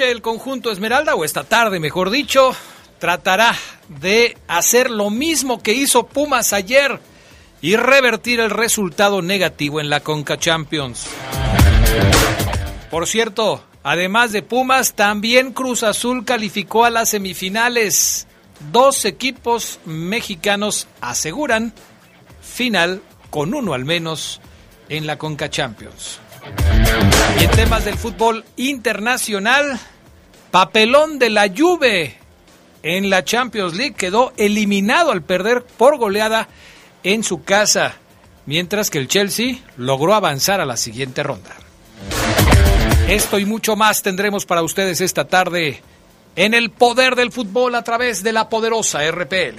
El conjunto Esmeralda, o esta tarde mejor dicho, tratará de hacer lo mismo que hizo Pumas ayer y revertir el resultado negativo en la Conca Champions. Por cierto, además de Pumas, también Cruz Azul calificó a las semifinales. Dos equipos mexicanos aseguran final con uno al menos en la Conca Champions. Y en temas del fútbol internacional, papelón de la Juve en la Champions League quedó eliminado al perder por goleada en su casa, mientras que el Chelsea logró avanzar a la siguiente ronda. Esto y mucho más tendremos para ustedes esta tarde en el poder del fútbol a través de la poderosa RPL.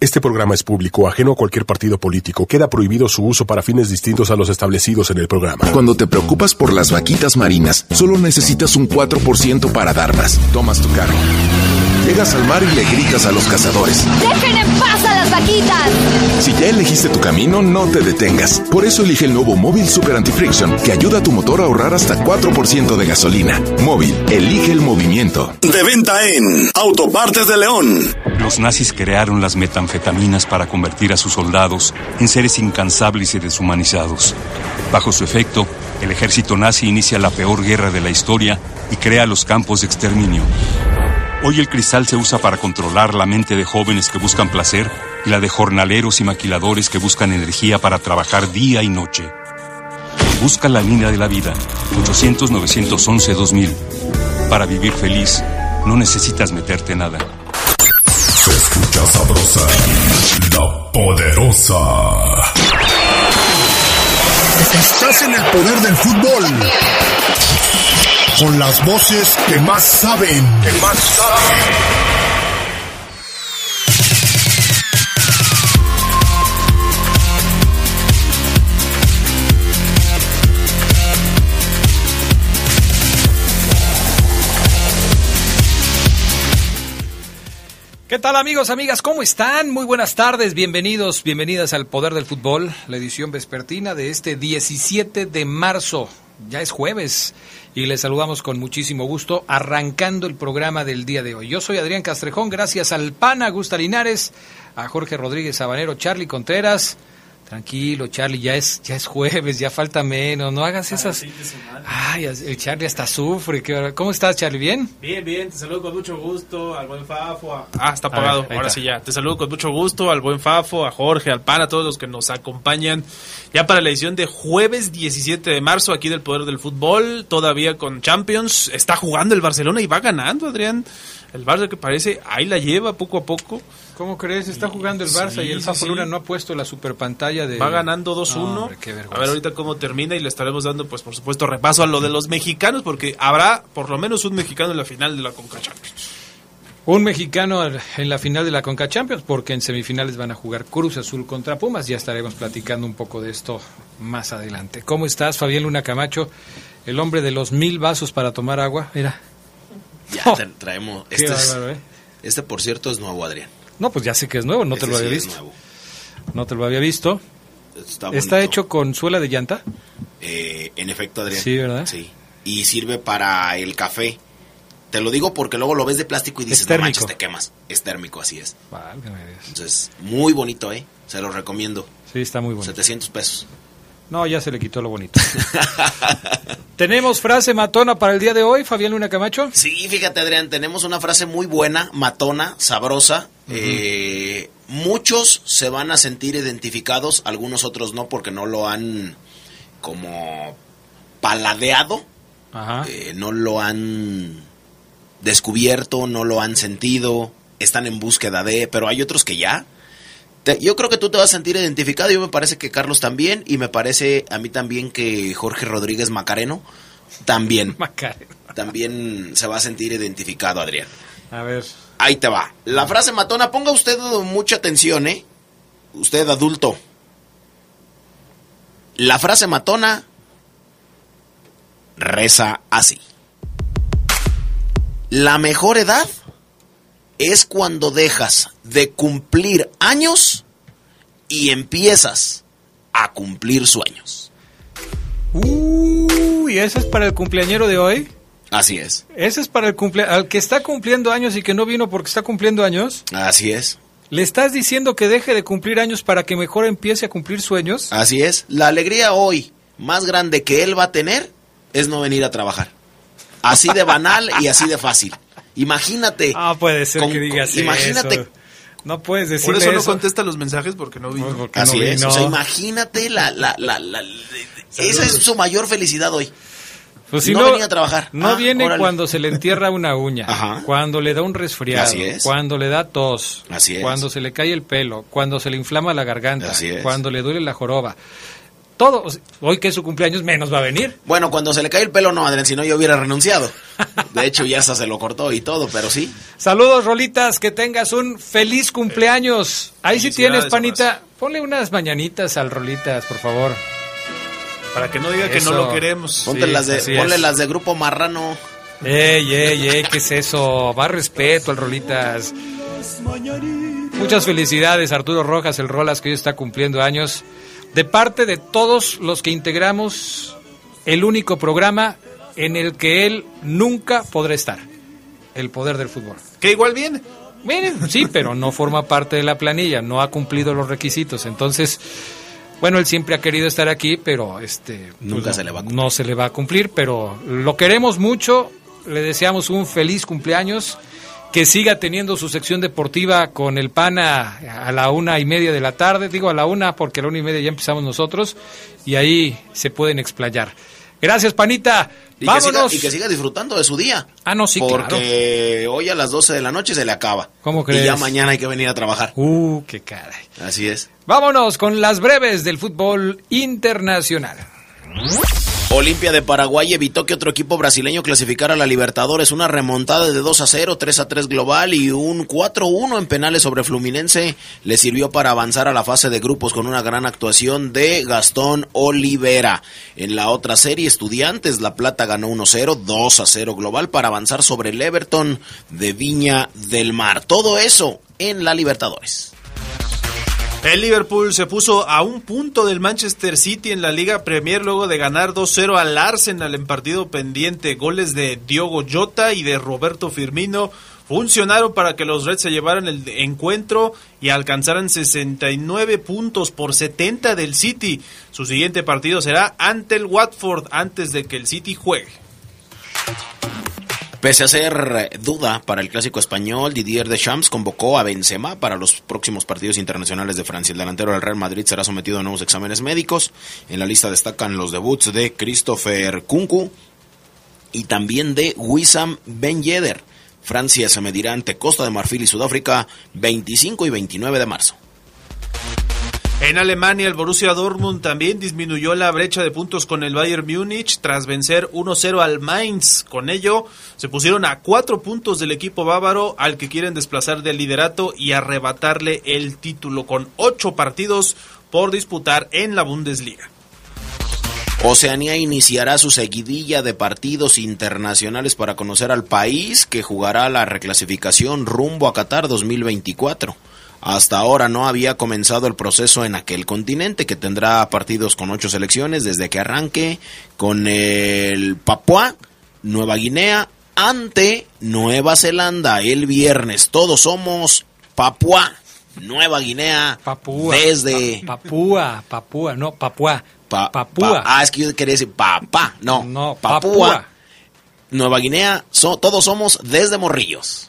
Este programa es público, ajeno a cualquier partido político. Queda prohibido su uso para fines distintos a los establecidos en el programa. Cuando te preocupas por las vaquitas marinas, solo necesitas un 4% para dar más. Tomas tu carro. Llegas al mar y le gritas a los cazadores. ¡Dejen en paz a las vaquitas! Si ya elegiste tu camino, no te detengas. Por eso elige el nuevo Móvil Super Anti-Friction, que ayuda a tu motor a ahorrar hasta 4% de gasolina. Móvil, elige el movimiento. De venta en Autopartes de León. Los nazis crearon las metanfetaminas para convertir a sus soldados en seres incansables y deshumanizados. Bajo su efecto, el ejército nazi inicia la peor guerra de la historia y crea los campos de exterminio. Hoy el cristal se usa para controlar la mente de jóvenes que buscan placer y la de jornaleros y maquiladores que buscan energía para trabajar día y noche. Busca la línea de la vida, 800-911-2000. Para vivir feliz, no necesitas meterte nada. Se escucha sabrosa, la poderosa. Estás en el poder del fútbol con las voces que más saben. Que más saben. ¿Qué tal amigos, amigas? ¿Cómo están? Muy buenas tardes, bienvenidos, bienvenidas al Poder del Fútbol, la edición vespertina de este 17 de marzo. Ya es jueves y les saludamos con muchísimo gusto arrancando el programa del día de hoy. Yo soy Adrián Castrejón, gracias al PAN, Gusta Linares, a Jorge Rodríguez Sabanero, Charlie Contreras, Tranquilo, Charlie, ya es, ya es jueves, ya falta menos, no hagas esas... Ay, el Charlie hasta sufre. ¿Cómo estás, Charlie? ¿Bien? Bien, bien, te saludo con mucho gusto al buen Fafo. Ah, está apagado, ahora sí ya. Te saludo con mucho gusto al buen Fafo, a Jorge, al PAN, a todos los que nos acompañan ya para la edición de jueves 17 de marzo aquí del Poder del Fútbol, todavía con Champions. Está jugando el Barcelona y va ganando, Adrián. El Barça que parece, ahí la lleva poco a poco. ¿Cómo crees? Está jugando el Barça y el Fafo Luna no ha puesto la super pantalla de... Va ganando 2-1. a ver ahorita cómo termina y le estaremos dando, pues por supuesto, repaso a lo de los mexicanos, porque habrá por lo menos un mexicano en la final de la Conca Champions. Un mexicano en la final de la Conca Champions, porque en semifinales van a jugar Cruz Azul contra Pumas. Ya estaremos platicando un poco de esto más adelante. ¿Cómo estás, Fabián Luna Camacho? El hombre de los mil vasos para tomar agua. Mira, ya traemos. Este, ¿eh? este, por cierto, es nuevo, Adrián. No, pues ya sé que es nuevo, no te lo había visto. No te lo había visto. Está, ¿Está bonito. hecho con suela de llanta? Eh, en efecto, Adrián. Sí, ¿verdad? Sí. Y sirve para el café. Te lo digo porque luego lo ves de plástico y Es dices, no manches, te quemas. Es térmico, así es. Válgame Dios. Entonces, muy bonito, ¿eh? Se lo recomiendo. Sí, está muy bueno. 700 pesos. No, ya se le quitó lo bonito. ¿Tenemos frase matona para el día de hoy, Fabián Luna Camacho? Sí, fíjate, Adrián, tenemos una frase muy buena, matona, sabrosa. Eh, muchos se van a sentir identificados, algunos otros no, porque no lo han como paladeado, Ajá. eh, no lo han descubierto, no lo han sentido, están en búsqueda de, pero hay otros que ya. Te- yo creo que tú te vas a sentir identificado, yo me parece que Carlos también, y me parece a mí también que Jorge Rodríguez Macareno también. Macarena. También se va a sentir identificado, Adrián. A ver. Ahí te va. La frase matona, ponga usted mucha atención, ¿eh? Usted adulto. La frase matona reza así. La mejor edad es cuando dejas de cumplir años y empiezas a cumplir sueños. Uy, ¿ese es para el cumpleañero de hoy? Así es, ¿Ese es para el cumple al que está cumpliendo años y que no vino porque está cumpliendo años? así es, ¿Le estás diciendo que deje de cumplir años para que mejor empiece a cumplir sueños? así es. La alegría hoy más grande que él va a tener es no venir a trabajar. Así de banal y así de fácil. Imagínate. Ah, puede ser con- que digas con- imagínate. eso. No puedes Por decirle eso no contesta los mensajes porque no vino. No, porque Así no es. vino. O sea, imagínate la, la, la, la- esa es su mayor felicidad hoy. Pues si no venía a trabajar. No Ah, viene órale. cuando se le entierra una uña, Ajá. cuando le da un resfriado, Así es. cuando le da tos, Así es. cuando se le cae el pelo, cuando se le inflama la garganta, Así es. cuando le duele la joroba. Todo, o sea, hoy que es su cumpleaños menos va a venir. Bueno, cuando se le cae el pelo, no, Adrián, si no yo hubiera renunciado. De hecho, ya hasta se lo cortó y todo, pero sí. Saludos, Rolitas, que tengas un feliz cumpleaños. Ahí sí tienes, panita. Ponle unas mañanitas al Rolitas, por favor. Para que no diga que no lo queremos. Ponte Sí, las de, ponle es. las de Grupo Marrano. Ey, ey, ey, ¿qué es eso? Más respeto al Rolitas. Muchas felicidades, Arturo Rojas, el Rolas, que hoy está cumpliendo años. De parte de todos los que integramos el único programa en el que él nunca podrá estar. El poder del fútbol. Que igual viene. Miren, sí, pero no forma parte de la planilla, no ha cumplido los requisitos. Entonces, bueno, él siempre ha querido estar aquí, pero este pues Nunca se le va a cumplir. No se le va a cumplir, pero lo queremos mucho, le deseamos un feliz cumpleaños, que siga teniendo su sección deportiva con el PANA a la una y media de la tarde, digo a la una porque a la una y media ya empezamos nosotros, y ahí se pueden explayar. Gracias, Panita. Y que, Vámonos. siga, y que siga disfrutando de su día. Ah, no, sí, claro. Porque hoy a las 12 de la noche se le acaba. ¿Cómo Y crees? ya mañana hay que venir a trabajar. Uh, qué caray. Así es. Vámonos con las breves del fútbol internacional. Olimpia de Paraguay evitó que otro equipo brasileño clasificara a la Libertadores. Una remontada de 2 a 0, 3 a 3 global y un 4-1 en penales sobre Fluminense le sirvió para avanzar a la fase de grupos con una gran actuación de Gastón Olivera. En la otra serie, Estudiantes, La Plata ganó 1-0, 2 a 0 global para avanzar sobre el Everton de Viña del Mar. Todo eso en la Libertadores. El Liverpool se puso a un punto del Manchester City en la Liga Premier luego de ganar 2-0 al Arsenal en partido pendiente. Goles de Diogo Jota y de Roberto Firmino funcionaron para que los Reds se llevaran el encuentro y alcanzaran 69 puntos por 70 del City. Su siguiente partido será ante el Watford antes de que el City juegue. Pese a ser eh, duda para el clásico español, Didier Deschamps convocó a Benzema para los próximos partidos internacionales de Francia. El delantero del Real Madrid será sometido a nuevos exámenes médicos. En la lista destacan los debuts de Christopher Kunku y también de Wissam Ben Yedder. Francia se medirá ante Costa de Marfil y Sudáfrica 25 y 29 de marzo. En Alemania, el Borussia Dortmund también disminuyó la brecha de puntos con el Bayern Múnich tras vencer 1-0 al Mainz. Con ello, se pusieron a cuatro puntos del equipo bávaro al que quieren desplazar del liderato y arrebatarle el título con ocho partidos por disputar en la Bundesliga. Oceanía iniciará su seguidilla de partidos internacionales para conocer al país que jugará la reclasificación rumbo a Qatar 2024. Hasta ahora no había comenzado el proceso en aquel continente que tendrá partidos con ocho selecciones desde que arranque con el Papua, Nueva Guinea, ante Nueva Zelanda el viernes. Todos somos Papua, Nueva Guinea, Papúa. desde Papúa, Papúa, no, Papúa. Pa- Papúa. pa- ah, es que yo quería decir papá. No, No, Papúa, Papúa. Nueva Guinea, so- todos somos desde Morrillos.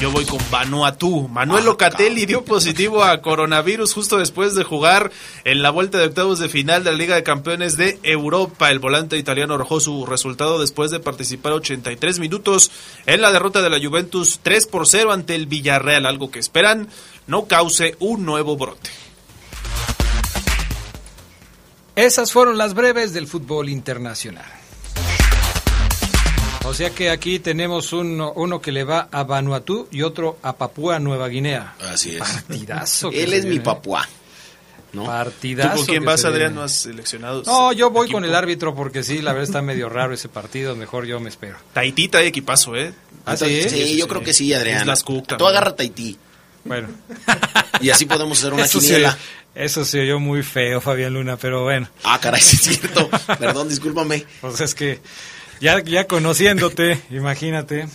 Yo voy con Vanuatu. Manuel Locatelli dio positivo a coronavirus justo después de jugar en la vuelta de octavos de final de la Liga de Campeones de Europa. El volante italiano arrojó su resultado después de participar 83 minutos en la derrota de la Juventus 3 por 0 ante el Villarreal, algo que esperan no cause un nuevo brote. Esas fueron las breves del fútbol internacional. O sea que aquí tenemos uno, uno que le va a Vanuatu y otro a Papúa Nueva Guinea. Así es. Partidazo. Él es mi papá. ¿no? Partidazo. ¿Tú con quién vas, Adrián? ¿No has seleccionado? No, yo voy equipo? con el árbitro porque sí, la verdad está medio raro ese partido. Mejor yo me espero. Tahití trae equipazo, ¿eh? ¿Ah, sí? Sí, yo creo que sí, Adrián. Cook Tú agarra Tahití. Bueno. Y así podemos hacer una Eso quiniela. eso se oyó muy feo, Fabián Luna, pero bueno. Ah, caray, sí es cierto. Perdón, discúlpame. Pues es que ya, ya conociéndote, imagínate.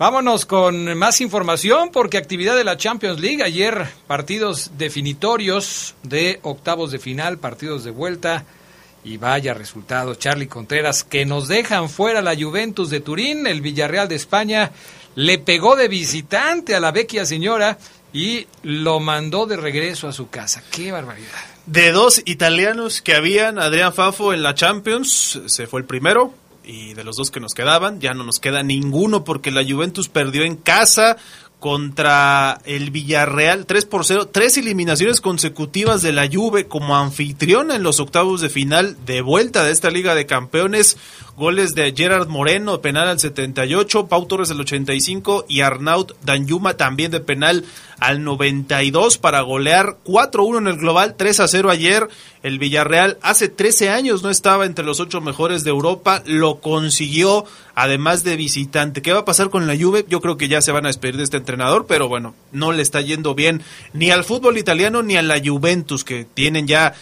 Vámonos con más información porque actividad de la Champions League. Ayer partidos definitorios de octavos de final, partidos de vuelta. Y vaya resultados, Charlie Contreras, que nos dejan fuera la Juventus de Turín, el Villarreal de España le pegó de visitante a la vecchia señora y lo mandó de regreso a su casa. ¡Qué barbaridad! De dos italianos que habían, Adrián Fafo en la Champions, se fue el primero. Y de los dos que nos quedaban, ya no nos queda ninguno porque la Juventus perdió en casa contra el Villarreal 3 por 0. Tres eliminaciones consecutivas de la Juve como anfitriona en los octavos de final de vuelta de esta Liga de Campeones. Goles de Gerard Moreno, penal al 78, Pau Torres al 85 y Arnaut Danyuma también de penal al 92 para golear 4-1 en el global, 3-0 ayer. El Villarreal hace 13 años no estaba entre los ocho mejores de Europa, lo consiguió además de visitante. ¿Qué va a pasar con la Juve? Yo creo que ya se van a despedir de este entrenador, pero bueno, no le está yendo bien ni al fútbol italiano ni a la Juventus, que tienen ya,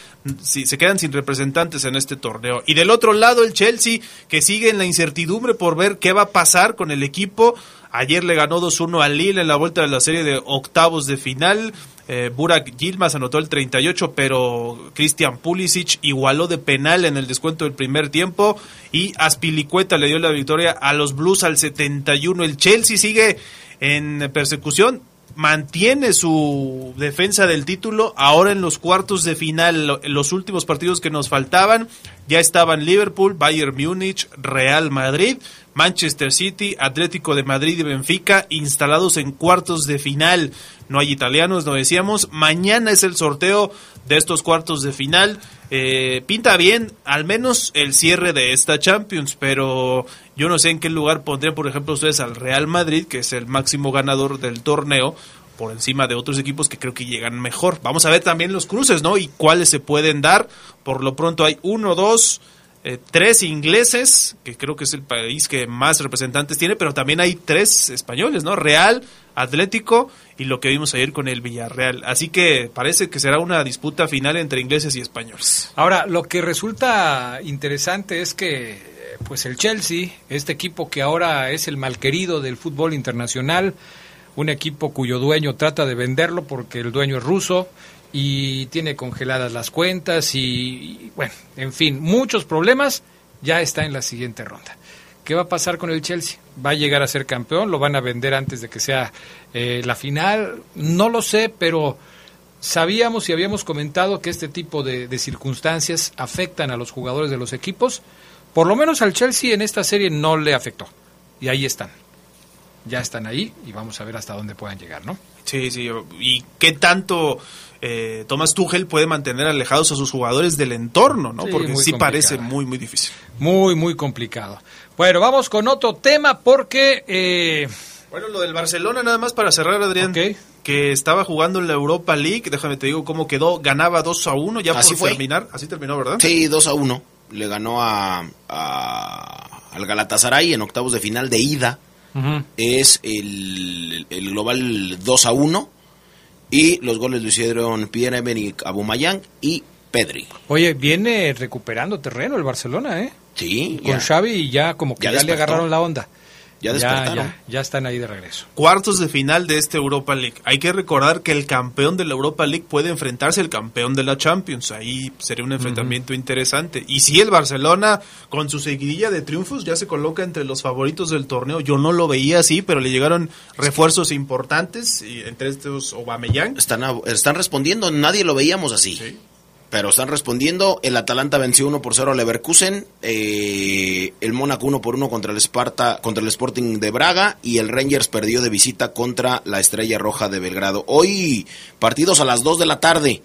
si, se quedan sin representantes en este torneo. Y del otro lado, el Chelsea, que sigue en la incertidumbre por ver qué va a pasar con el equipo. Ayer le ganó 2-1 al Lille en la vuelta de la serie de octavos de final. Eh, Burak Yilmaz anotó el 38, pero Christian Pulisic igualó de penal en el descuento del primer tiempo y Aspilicueta le dio la victoria a los Blues al 71. El Chelsea sigue en persecución, mantiene su defensa del título ahora en los cuartos de final. Los últimos partidos que nos faltaban ya estaban Liverpool, Bayern Múnich, Real Madrid, Manchester City, Atlético de Madrid y Benfica instalados en cuartos de final. No hay italianos, no decíamos. Mañana es el sorteo de estos cuartos de final. Eh, pinta bien, al menos el cierre de esta Champions, pero yo no sé en qué lugar pondrían, por ejemplo, ustedes al Real Madrid, que es el máximo ganador del torneo, por encima de otros equipos que creo que llegan mejor. Vamos a ver también los cruces, ¿no? Y cuáles se pueden dar. Por lo pronto hay uno, dos, eh, tres ingleses, que creo que es el país que más representantes tiene, pero también hay tres españoles, ¿no? Real, Atlético y lo que vimos ayer con el Villarreal. Así que parece que será una disputa final entre ingleses y españoles. Ahora, lo que resulta interesante es que eh, pues el Chelsea, este equipo que ahora es el malquerido del fútbol internacional, un equipo cuyo dueño trata de venderlo porque el dueño es ruso y tiene congeladas las cuentas y, bueno, en fin, muchos problemas, ya está en la siguiente ronda. ¿Qué va a pasar con el Chelsea? ¿Va a llegar a ser campeón? ¿Lo van a vender antes de que sea eh, la final? No lo sé, pero sabíamos y habíamos comentado que este tipo de, circunstancias afectan a los jugadores de los equipos. Por lo menos al Chelsea en esta serie no le afectó. Y ahí están. Ya están ahí y vamos a ver hasta dónde puedan llegar, ¿no? Sí, sí. ¿Y qué tanto eh, Thomas Tuchel puede mantener alejados a sus jugadores del entorno, ¿no? Sí, Porque sí complicado. parece muy, muy difícil. Muy, muy complicado. Bueno, vamos con otro tema porque... Eh, bueno, lo del Barcelona, nada más para cerrar, Adrián. Okay. Que estaba jugando en la Europa League. Déjame te digo cómo quedó. Ganaba 2 a 1 ya Así por fue. terminar. Así terminó, ¿verdad? Sí, 2 a 1. Le ganó a, a, al Galatasaray en octavos de final de ida. uh -huh. Es el, el global 2 a 1. Y los goles lo hicieron Pierre-Emerick Aubameyang y Pedri. Oye, viene recuperando terreno el Barcelona, ¿eh? Sí, Con ya. Xavi ya como que Ya ya, le agarraron la onda. Ya despertaron. ya, ya están ahí de regreso. Cuartos de final de este Europa League. Hay que recordar que el campeón de la Europa League puede enfrentarse al campeón de la Champions. Ahí sería un enfrentamiento interesante. Y si el Barcelona, con su seguidilla de triunfos, ya se coloca entre los favoritos del torneo. Yo no lo veía así, pero le llegaron refuerzos importantes, y entre estos Aubameyang. Están, están respondiendo, nadie lo veíamos así. Pero están respondiendo. El Atalanta venció 1 por 0 al Leverkusen. eh, el Mónaco 1 por 1 contra el Sparta, contra el Sporting de Braga. Y el Rangers perdió de visita contra la Estrella Roja de Belgrado. Hoy, partidos a las 2 de la tarde.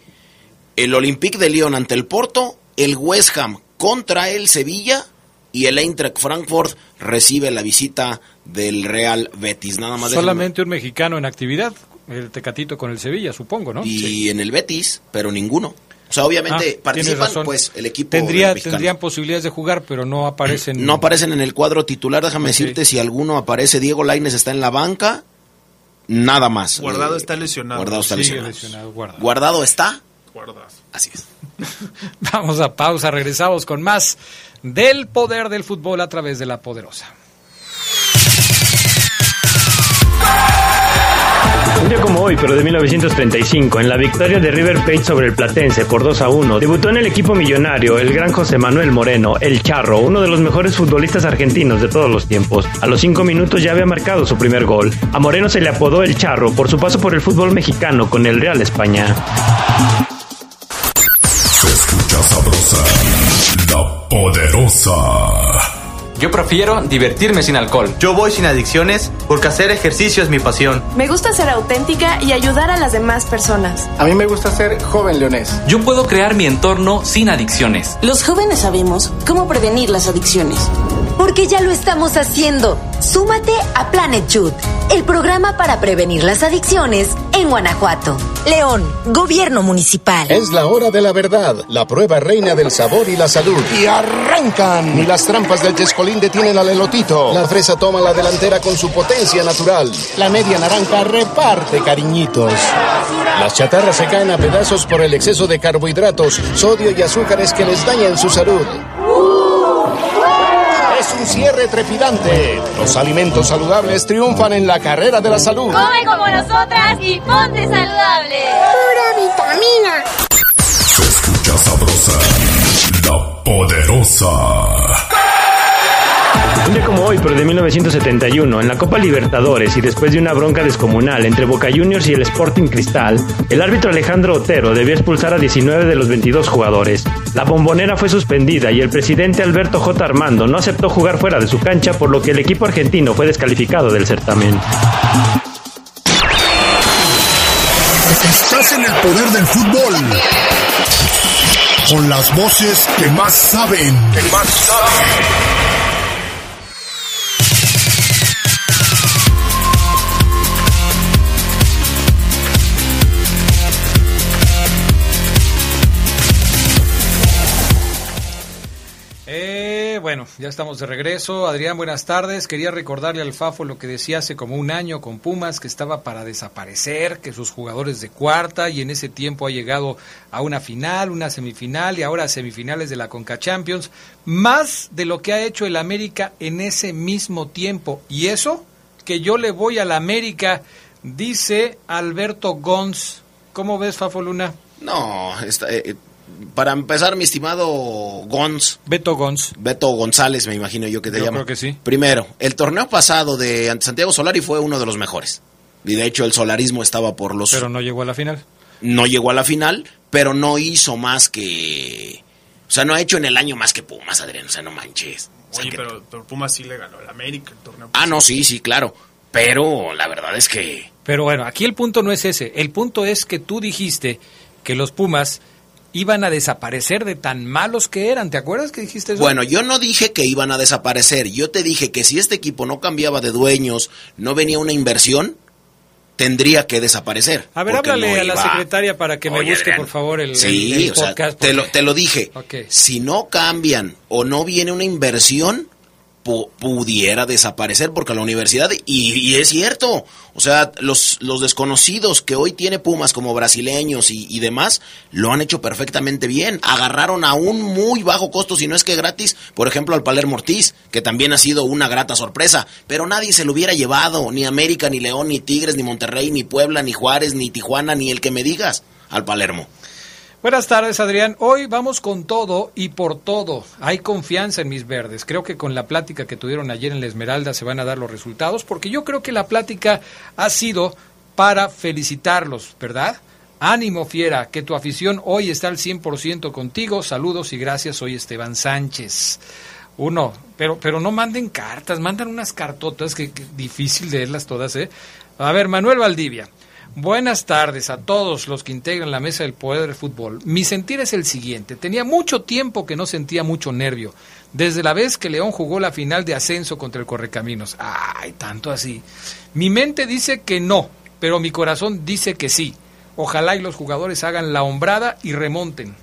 El Olympique de Lyon ante el Porto. El West Ham contra el Sevilla. Y el Eintracht Frankfurt recibe la visita del Real Betis. Nada más Solamente un mexicano en actividad, el Tecatito con el Sevilla, supongo, ¿no? y Sí. en el Betis, pero ninguno. O sea, obviamente Ah, participan pues el equipo Tendría, tendrían posibilidades de jugar, pero no aparecen. No aparecen en el cuadro titular, déjame decirte si alguno aparece. Diego Laines está en la banca, nada más. Guardado Eh, está lesionado. Guardado está lesionado. lesionado, guarda. Guardado está, Guardado. así es. Vamos a pausa, regresamos con más del poder del fútbol a través de la poderosa. Un día como hoy, pero de 1935, en la victoria de River Plate sobre el Platense por 2 a 1, debutó en el equipo millonario el gran José Manuel Moreno, el Charro, uno de los mejores futbolistas argentinos de todos los tiempos. A los 5 minutos ya había marcado su primer gol. A Moreno se le apodó el Charro por su paso por el fútbol mexicano con el Real España. Se escucha sabrosa, la poderosa. Yo prefiero divertirme sin alcohol. Yo voy sin adicciones porque hacer ejercicio es mi pasión. Me gusta ser auténtica y ayudar a las demás personas. A mí me gusta ser joven leonés. Yo puedo crear mi entorno sin adicciones. Los jóvenes sabemos cómo prevenir las adicciones. Porque ya lo estamos haciendo. Súmate a Planet Youth, el programa para prevenir las adicciones en Guanajuato. León, Gobierno Municipal. Es la hora de la verdad, la prueba reina del sabor y la salud. Y arrancan. Ni las trampas del Chescolín detienen al elotito. La fresa toma la delantera con su potencia natural. La media naranja reparte cariñitos. Las chatarras se caen a pedazos por el exceso de carbohidratos, sodio y azúcares que les dañan su salud. Un cierre trepidante. Los alimentos saludables triunfan en la carrera de la salud. Come como nosotras y ponte saludable. Pura vitamina. Se escucha sabrosa, la poderosa. Un día como hoy, pero de 1971, en la Copa Libertadores y después de una bronca descomunal entre Boca Juniors y el Sporting Cristal, el árbitro Alejandro Otero debió expulsar a 19 de los 22 jugadores. La bombonera fue suspendida y el presidente Alberto J. Armando no aceptó jugar fuera de su cancha, por lo que el equipo argentino fue descalificado del certamen. Estás en el poder del fútbol. Con las voces que más saben. Que más saben. Bueno, ya estamos de regreso. Adrián, buenas tardes. Quería recordarle al Fafo lo que decía hace como un año con Pumas, que estaba para desaparecer, que sus jugadores de cuarta y en ese tiempo ha llegado a una final, una semifinal y ahora semifinales de la Conca Champions, más de lo que ha hecho el América en ese mismo tiempo. Y eso, que yo le voy al América, dice Alberto Gons. ¿Cómo ves, Fafo Luna? No, está, eh, para empezar, mi estimado Gons. Beto Gons. Beto González, me imagino yo que te Yo llama. creo que sí. Primero, el torneo pasado de ante Santiago Solari fue uno de los mejores. Y de hecho el solarismo estaba por los... Pero no llegó a la final. No llegó a la final, pero no hizo más que... O sea, no ha hecho en el año más que Pumas, Adrián. O sea, no manches. O sea, Oye, que- pero, pero Pumas sí le ganó al América el torneo. Ah, no, sí, sí, claro. Pero la verdad es que... Pero bueno, aquí el punto no es ese. El punto es que tú dijiste que los Pumas iban a desaparecer de tan malos que eran. ¿Te acuerdas que dijiste eso? Bueno, yo no dije que iban a desaparecer. Yo te dije que si este equipo no cambiaba de dueños, no venía una inversión, tendría que desaparecer. a ver, háblale no a la secretaria para que me Oye, busque, Adrián, por favor, el, Sí, el- el o sea, podcast. te, lo, te lo dije. Si no cambian o no viene una inversión, pudiera desaparecer porque la universidad, y, es cierto, o sea, los, los desconocidos que hoy tiene Pumas como brasileños y, y, demás, lo han hecho perfectamente bien. Agarraron a un muy bajo costo, si no es que gratis, por ejemplo, al Palermo Ortiz, que también ha sido una grata sorpresa, pero nadie se lo hubiera llevado, ni América, ni León, ni Tigres, ni Monterrey, ni Puebla, ni Juárez, ni Tijuana, ni el que me digas, al Palermo. Buenas tardes, Adrián. Hoy vamos con todo y por todo. Hay confianza en mis verdes. Creo que con la plática que tuvieron ayer en la Esmeralda se van a dar los resultados, porque yo creo que la plática ha sido para felicitarlos, ¿verdad? Ánimo, fiera, que tu afición hoy está al 100% contigo. Saludos y gracias. Soy Esteban Sánchez. Uno, pero, pero no manden cartas, mandan unas cartotas que, que difícil leerlas todas, ¿eh? A ver, Manuel Valdivia. Buenas tardes a todos los que integran la mesa del poder del fútbol. Mi sentir es el siguiente. Tenía mucho tiempo que no sentía mucho nervio. Desde la vez que León jugó la final de ascenso contra el Correcaminos. Ay, tanto así. Mi mente dice que no, pero mi corazón dice que sí. Ojalá y los jugadores hagan la hombrada y remonten.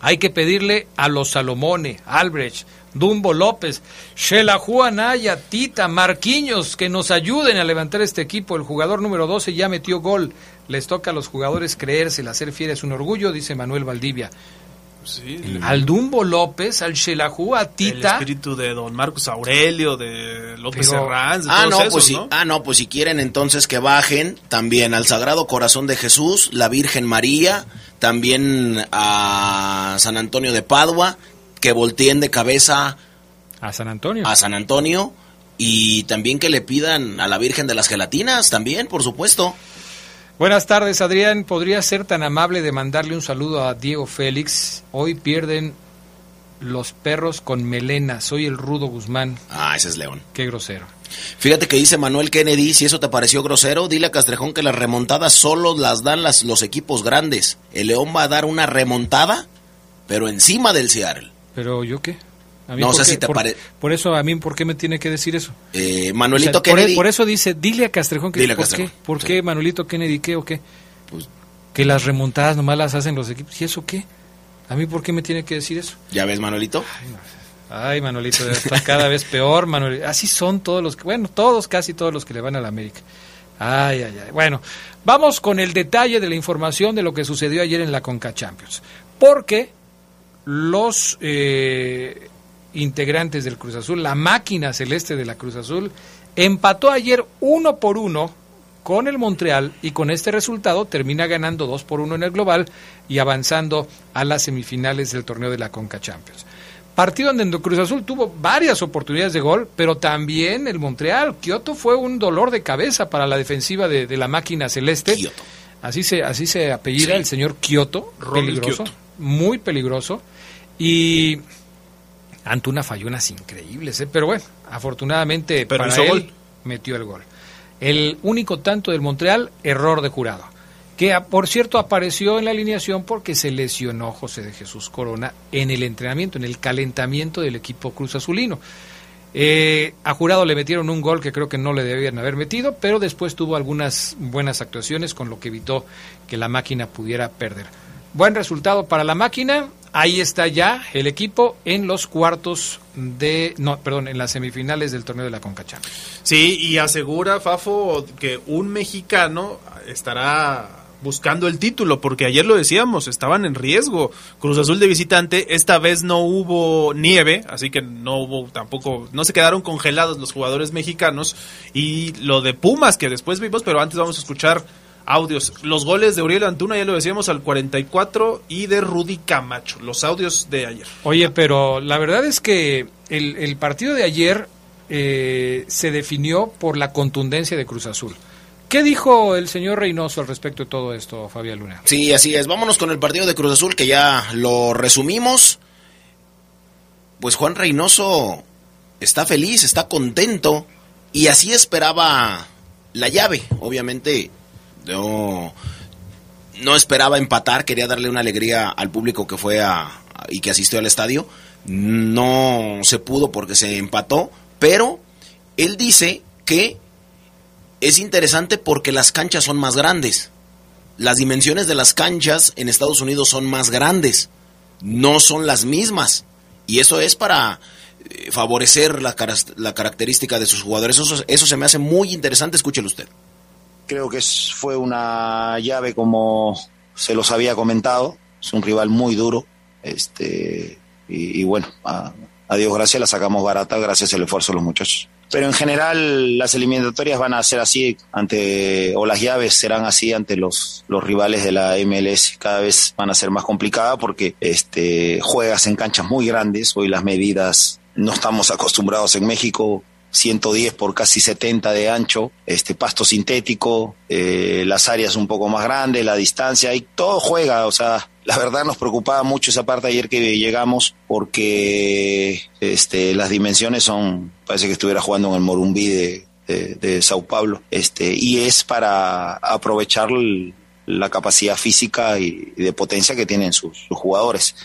Hay que pedirle a los Salomone, Albrecht, Dumbo López, Shela Juanaya, Tita, Marquiños, que nos ayuden a levantar este equipo. El jugador número 12 ya metió gol. Les toca a los jugadores creerse, el hacer fiel es un orgullo, dice Manuel Valdivia. Al Dumbo López, al Shelahu, a Tita. El espíritu de don Marcos Aurelio, de López Herranz, ah, no, pues ah, no, pues si quieren entonces que bajen también al Sagrado Corazón de Jesús, la Virgen María, también a San Antonio de Padua, que volteen de cabeza a San Antonio. A San Antonio y también que le pidan a la Virgen de las Gelatinas, también, por supuesto. Buenas tardes, Adrián. ¿Podría ser tan amable de mandarle un saludo a Diego Félix? Hoy pierden los perros con melena. Soy el Rudo Guzmán. Ah, ese es León. Qué grosero. Fíjate que dice Manuel Kennedy, si eso te pareció grosero, dile a Castrejón que las remontadas solo las dan las, los equipos grandes. El León va a dar una remontada, pero encima del Seattle. Pero yo qué? No sé si te parece. Por eso, a mí, ¿por qué me tiene que decir eso? Eh, Manuelito e- Kennedy. Por, eso dice, dile a Castrejón que. ¿Por, Qué? ¿Por qué Manuelito Kennedy qué o qué? Pues, que las remontadas nomás las hacen los equipos. ¿Y eso qué? ¿A mí por qué me tiene que decir eso? ¿Ya ves, Manuelito? Ay, Manuelito, está cada vez peor, Manuelito. Así son todos los que, bueno, todos, casi todos los que le van a la América. Ay, ay, ay. Bueno, vamos con el detalle de la información de lo que sucedió ayer en la Conca Champions. Porque los eh, integrantes del Cruz Azul, la máquina celeste de la Cruz Azul, empató ayer uno por uno con el Montreal y con este resultado termina ganando dos por uno en el global y avanzando a las semifinales del torneo de la Conca Champions. Partido donde Cruz Azul tuvo varias oportunidades de gol, pero también el Montreal. Kioto fue un dolor de cabeza para la defensiva de, la máquina celeste. Así se, así se apellida el señor Kioto, peligroso, muy peligroso. Y Antuna falló unas increíbles, ¿eh? pero bueno, afortunadamente para él metió el gol. El único tanto del Montreal, error de jurado, que por cierto apareció en la alineación porque se lesionó José de Jesús Corona en el entrenamiento, en el calentamiento del equipo Cruz Azulino. Eh, a Jurado le metieron un gol que creo que no le debían haber metido, pero después tuvo algunas buenas actuaciones con lo que evitó que la máquina pudiera perder. Buen resultado para la máquina. Ahí está ya el equipo en los cuartos de, no, perdón, en las semifinales del torneo de la Conca Sí, y asegura Fafo que un mexicano estará buscando el título, porque ayer lo decíamos, estaban en riesgo. Cruz Azul de visitante, esta vez no hubo nieve, así que no hubo tampoco, no se quedaron congelados los jugadores mexicanos. Y lo de Pumas, que después vimos, pero antes vamos a escuchar audios. Los goles de Uriel Antuna, ya lo decíamos, al 44 y de Rudy Camacho, los audios de ayer. Oye, pero la verdad es que el, partido de ayer eh, se definió por la contundencia de Cruz Azul. ¿Qué dijo el señor Reynoso al respecto de todo esto, Fabián Luna? Sí, así es. Vámonos con el partido de Cruz Azul, que ya lo resumimos. Pues Juan Reynoso está feliz, está contento, y así esperaba la llave. Obviamente no, no esperaba empatar, quería darle una alegría al público que fue a, y que asistió al estadio. No se pudo porque se empató, pero él dice que es interesante porque las canchas son más grandes. Las dimensiones de las canchas en Estados Unidos son más grandes, no son las mismas. Y eso es para eh, favorecer la, característica de sus jugadores. Eso, eso se me hace muy interesante, escúchelo usted. Creo que fue una llave como se los había comentado, es un rival muy duro, este, y, bueno, a, a Dios gracias la sacamos barata gracias al esfuerzo de los muchachos. Pero en general las eliminatorias van a ser así ante, o las llaves serán así ante los, los rivales de la MLS. Cada vez van a ser más complicadas porque este, juegas en canchas muy grandes. Hoy las medidas no estamos acostumbrados en México. 110 por casi 70 de ancho, este pasto sintético, eh, las áreas un poco más grandes, la distancia, y todo juega, o sea, la verdad nos preocupaba mucho esa parte ayer que llegamos porque este, las dimensiones son, parece que estuviera jugando en el Morumbí de, de, Sao Paulo, este, y es para aprovechar la capacidad física y, de potencia que tienen sus, sus jugadores.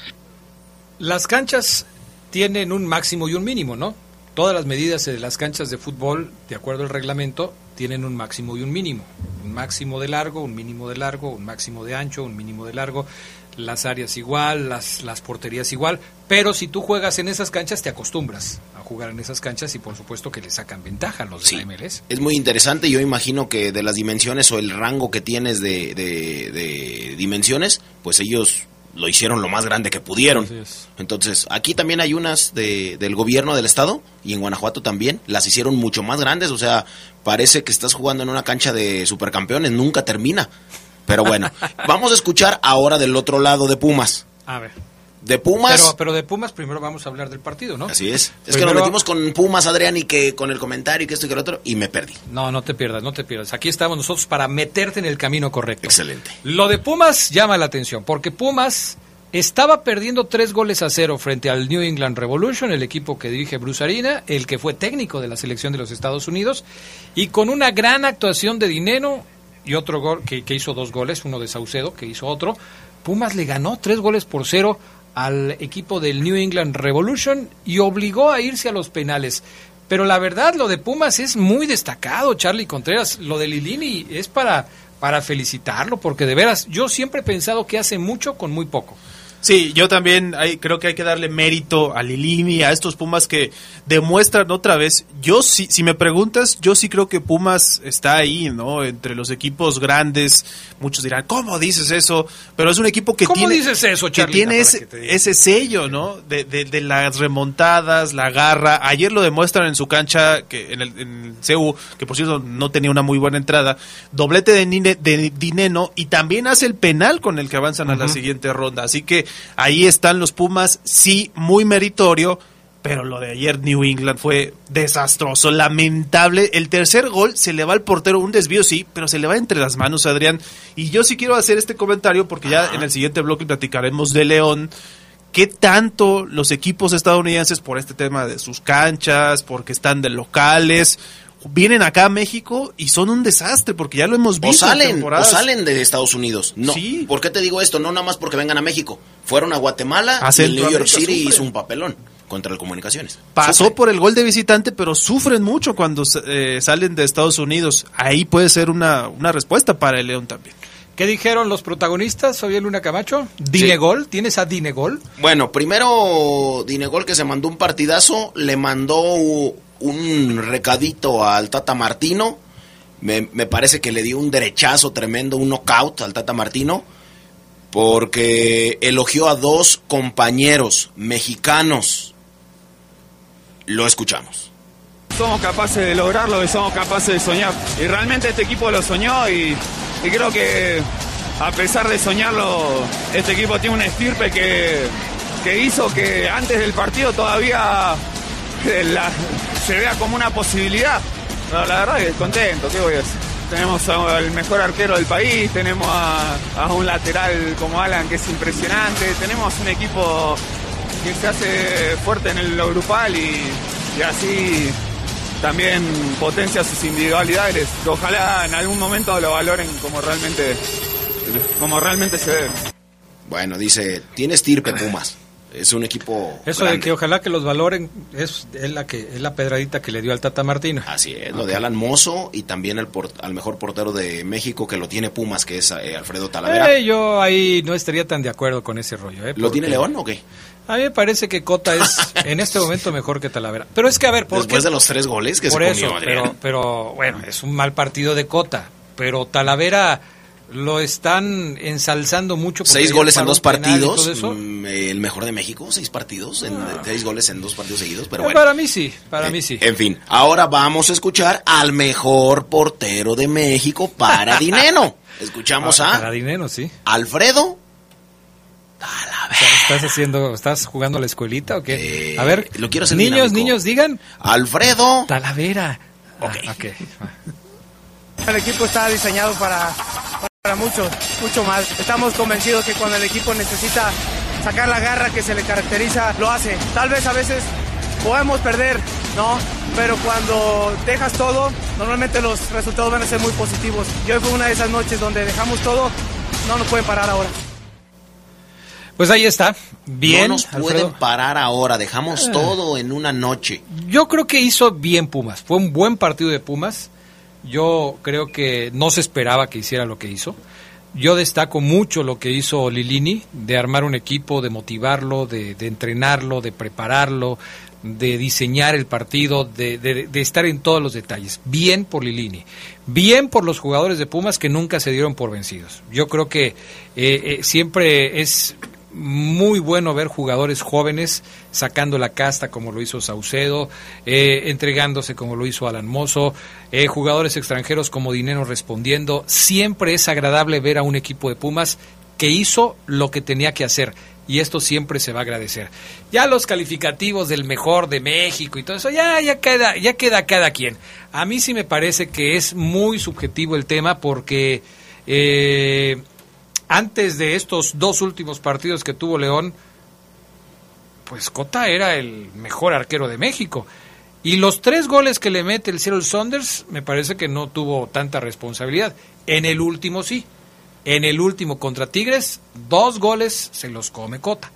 Las canchas tienen un máximo y un mínimo, ¿no? Todas las medidas de las canchas de fútbol, de acuerdo al reglamento, tienen un máximo y un mínimo. Un máximo de largo, un mínimo de largo, un máximo de ancho, un mínimo de largo las áreas igual, las, las porterías igual, pero si tú juegas en esas canchas te acostumbras a jugar en esas canchas y por supuesto que le sacan ventaja a los de MLS. Es muy interesante, yo imagino que de las dimensiones o el rango que tienes de, de, dimensiones, pues ellos lo hicieron lo más grande que pudieron. Entonces, aquí también hay unas de, del gobierno del estado y en Guanajuato también, las hicieron mucho más grandes, o sea, parece que estás jugando en una cancha de supercampeones, nunca termina. Pero bueno, vamos a escuchar ahora del otro lado de Pumas. A ver. De Pumas. Pero, pero, de Pumas primero vamos a hablar del partido, ¿no? Así es. Es que nos metimos con Pumas, Adrián, y que con el comentario y que esto y que lo otro, y me perdí. No, no te pierdas, no te pierdas. Aquí estamos nosotros para meterte en el camino correcto. Excelente. Lo de Pumas llama la atención, porque Pumas estaba perdiendo tres goles a cero frente al New England Revolution, el equipo que dirige Bruce Arena, el que fue técnico de la selección de los Estados Unidos, y con una gran actuación de dinero y otro gol que, hizo dos goles, uno de Saucedo que hizo otro. Pumas le ganó tres goles por cero al equipo del New England Revolution y obligó a irse a los penales. Pero la verdad, lo de Pumas es muy destacado, Charlie Contreras. Lo de Lilini es para, para felicitarlo, porque de veras, yo siempre he pensado que hace mucho con muy poco. Sí, yo también hay, creo que hay que darle mérito a Lilini, a estos Pumas que demuestran otra vez. Yo sí, si me preguntas, yo sí creo que Pumas está ahí, ¿no? Entre los equipos grandes. Muchos dirán, ¿cómo dices eso? Pero es un equipo que ¿Cómo tiene, dices eso, que tiene ese, ese, sello, ¿no? De, de, las remontadas, la garra. Ayer lo demuestran en su cancha, que en el, en CEU, que por cierto no tenía una muy buena entrada. Doblete de, de Dineno y también hace el penal con el que avanzan a la siguiente ronda. Así que Ahí están los Pumas, sí, muy meritorio, pero lo de ayer New England fue desastroso, lamentable. El tercer gol se le va al portero, un desvío sí, pero se le va entre las manos, Adrián. Y yo sí quiero hacer este comentario porque ya en el siguiente bloque platicaremos de León. ¿Qué tanto los equipos estadounidenses por este tema de sus canchas, porque están de locales, vienen acá a México y son un desastre porque ya lo hemos visto. O salen, o salen de Estados Unidos. No. ¿Por qué te digo esto? No nada más porque vengan a México. Fueron a Guatemala y el New York City hizo un papelón contra el Comunicaciones. Pasó por el gol de visitante, pero sufren mucho cuando eh, salen de Estados Unidos. Ahí puede ser una, una respuesta para el León también. ¿Qué dijeron los protagonistas? Soy Luna Camacho. ¿Dinegol? ¿Tienes a Dinegol? Bueno, primero Dinegol que se mandó un partidazo, le mandó un recadito al Tata Martino. Me, parece que le dio un derechazo tremendo, un knockout al Tata Martino, porque elogió a dos compañeros mexicanos. Lo escuchamos. Somos capaces de lograrlo y somos capaces de soñar. Y realmente este equipo lo soñó y, creo que a pesar de soñarlo, este equipo tiene un estirpe que, que hizo que antes del partido todavía se vea como una posibilidad. la verdad que contento, ¿qué voy a decir? Tenemos al mejor arquero del país, tenemos a, un lateral como Alan que es impresionante, tenemos un equipo que se hace fuerte en el grupal y, así también potencia sus individualidades. Ojalá en algún momento lo valoren como realmente, como realmente se debe. Bueno, dice, tienes tirpe Pumas. Es un equipo. Eso de que ojalá que los valoren es, es, la que es la pedradita que le dio al Tata Martino. Así es, lo de Alan Mozo y también el al mejor portero de México que lo tiene Pumas, que es eh, Alfredo Talavera. Eh, yo ahí no estaría tan de acuerdo con ese rollo. Eh, ¿Lo tiene León o qué? A mí me parece que Cota es en este momento mejor que Talavera. Pero es que, a ver, ¿por Después de los tres goles que por se eso, comió, pero, pero bueno, es un mal partido de Cota. Pero Talavera lo están ensalzando mucho. Seis goles en dos partidos, mm, el mejor de México, seis partidos, en, ah. seis goles en dos partidos seguidos, pero bueno. Para mí sí, para mí sí. En fin, ahora vamos a escuchar al mejor portero de México para Dineno. Escuchamos a... Para Dineno, sí. Alfredo ¿Estás haciendo, estás jugando a la escuelita o qué? Eh, a ver, lo quiero hacer niños, dinámico. niños, digan. Alfredo. Talavera. Ok. Ah, okay. El equipo está diseñado para, para mucho, mucho más. Estamos convencidos que cuando el equipo necesita sacar la garra que se le caracteriza, lo hace. Tal vez a veces podemos perder, ¿no? Pero cuando dejas todo, normalmente los resultados van a ser muy positivos. Y hoy fue una de esas noches donde dejamos todo, no nos pueden parar ahora. Pues ahí está. Bien. No nos pueden Alfredo. parar ahora. Dejamos Ah. todo en una noche. Yo creo que hizo bien Pumas. Fue un buen partido de Pumas. Yo creo que no se esperaba que hiciera lo que hizo. Yo destaco mucho lo que hizo Lilini, de armar un equipo, de motivarlo, de, entrenarlo, de prepararlo, de diseñar el partido, de estar en todos los detalles. Bien por Lilini. Bien por los jugadores de Pumas que nunca se dieron por vencidos. Yo creo que eh, eh, siempre es muy bueno ver jugadores jóvenes sacando la casta como lo hizo Saucedo, eh, entregándose como lo hizo Alan Mozo, eh, jugadores extranjeros como Dinero respondiendo. Siempre es agradable ver a un equipo de Pumas que hizo lo que tenía que hacer y esto siempre se va a agradecer. Ya los calificativos del mejor de México y todo eso ya ya queda ya queda cada quien. A mí sí me parece que es muy subjetivo el tema porque eh, antes de estos dos últimos partidos que tuvo León, pues Cota era el mejor arquero de México. Y los tres goles que le mete el Seattle Saunders, me parece que no tuvo tanta responsabilidad. En el último sí. En el último contra Tigres, dos goles se los come Cota.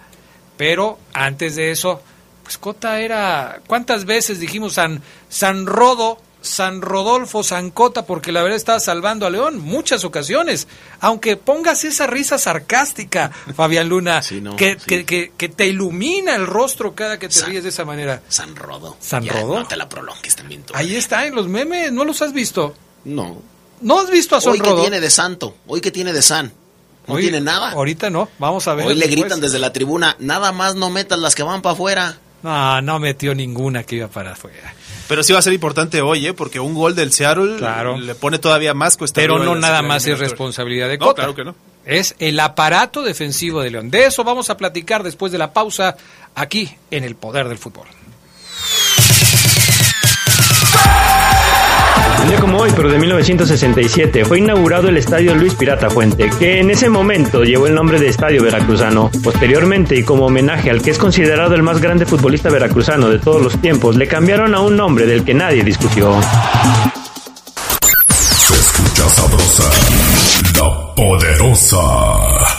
Pero antes de eso, pues Cota era. ¿Cuántas veces dijimos San, San Rodo, San Rodolfo, San Cota? Porque la verdad estaba salvando a León. Muchas ocasiones. Aunque pongas esa risa sarcástica, Fabián Luna, no, que, sí. que, que, que te ilumina el rostro cada que te ríes de esa manera. San Rodo. ¿San Ya, Rodo? No te la prolongues también tú. Ahí está, en los memes. ¿No los has visto? No. ¿No has visto a San Hoy que tiene de santo. Hoy que tiene de san. No Hoy- tiene nada. Ahorita no. Vamos a ver. Hoy le después. gritan desde la tribuna, nada más no metas las que van para afuera. No, no metió ninguna que iba para afuera. Pero sí va a ser importante hoy, ¿eh? Porque un gol del Seattle Claro. le pone todavía más cuesta Pero no nada más es responsabilidad de No, Cota. claro que no. Es el aparato defensivo de León. De eso vamos a platicar después de la pausa aquí en El Poder del Fútbol. Un día como hoy, pero de 1967, fue inaugurado el Estadio Luis Pirata Fuente, que en ese momento llevó el nombre de Estadio Veracruzano. Posteriormente, y como homenaje al que es considerado el más grande futbolista veracruzano de todos los tiempos, le cambiaron a un nombre del que nadie discutió. Se escucha sabrosa, la poderosa.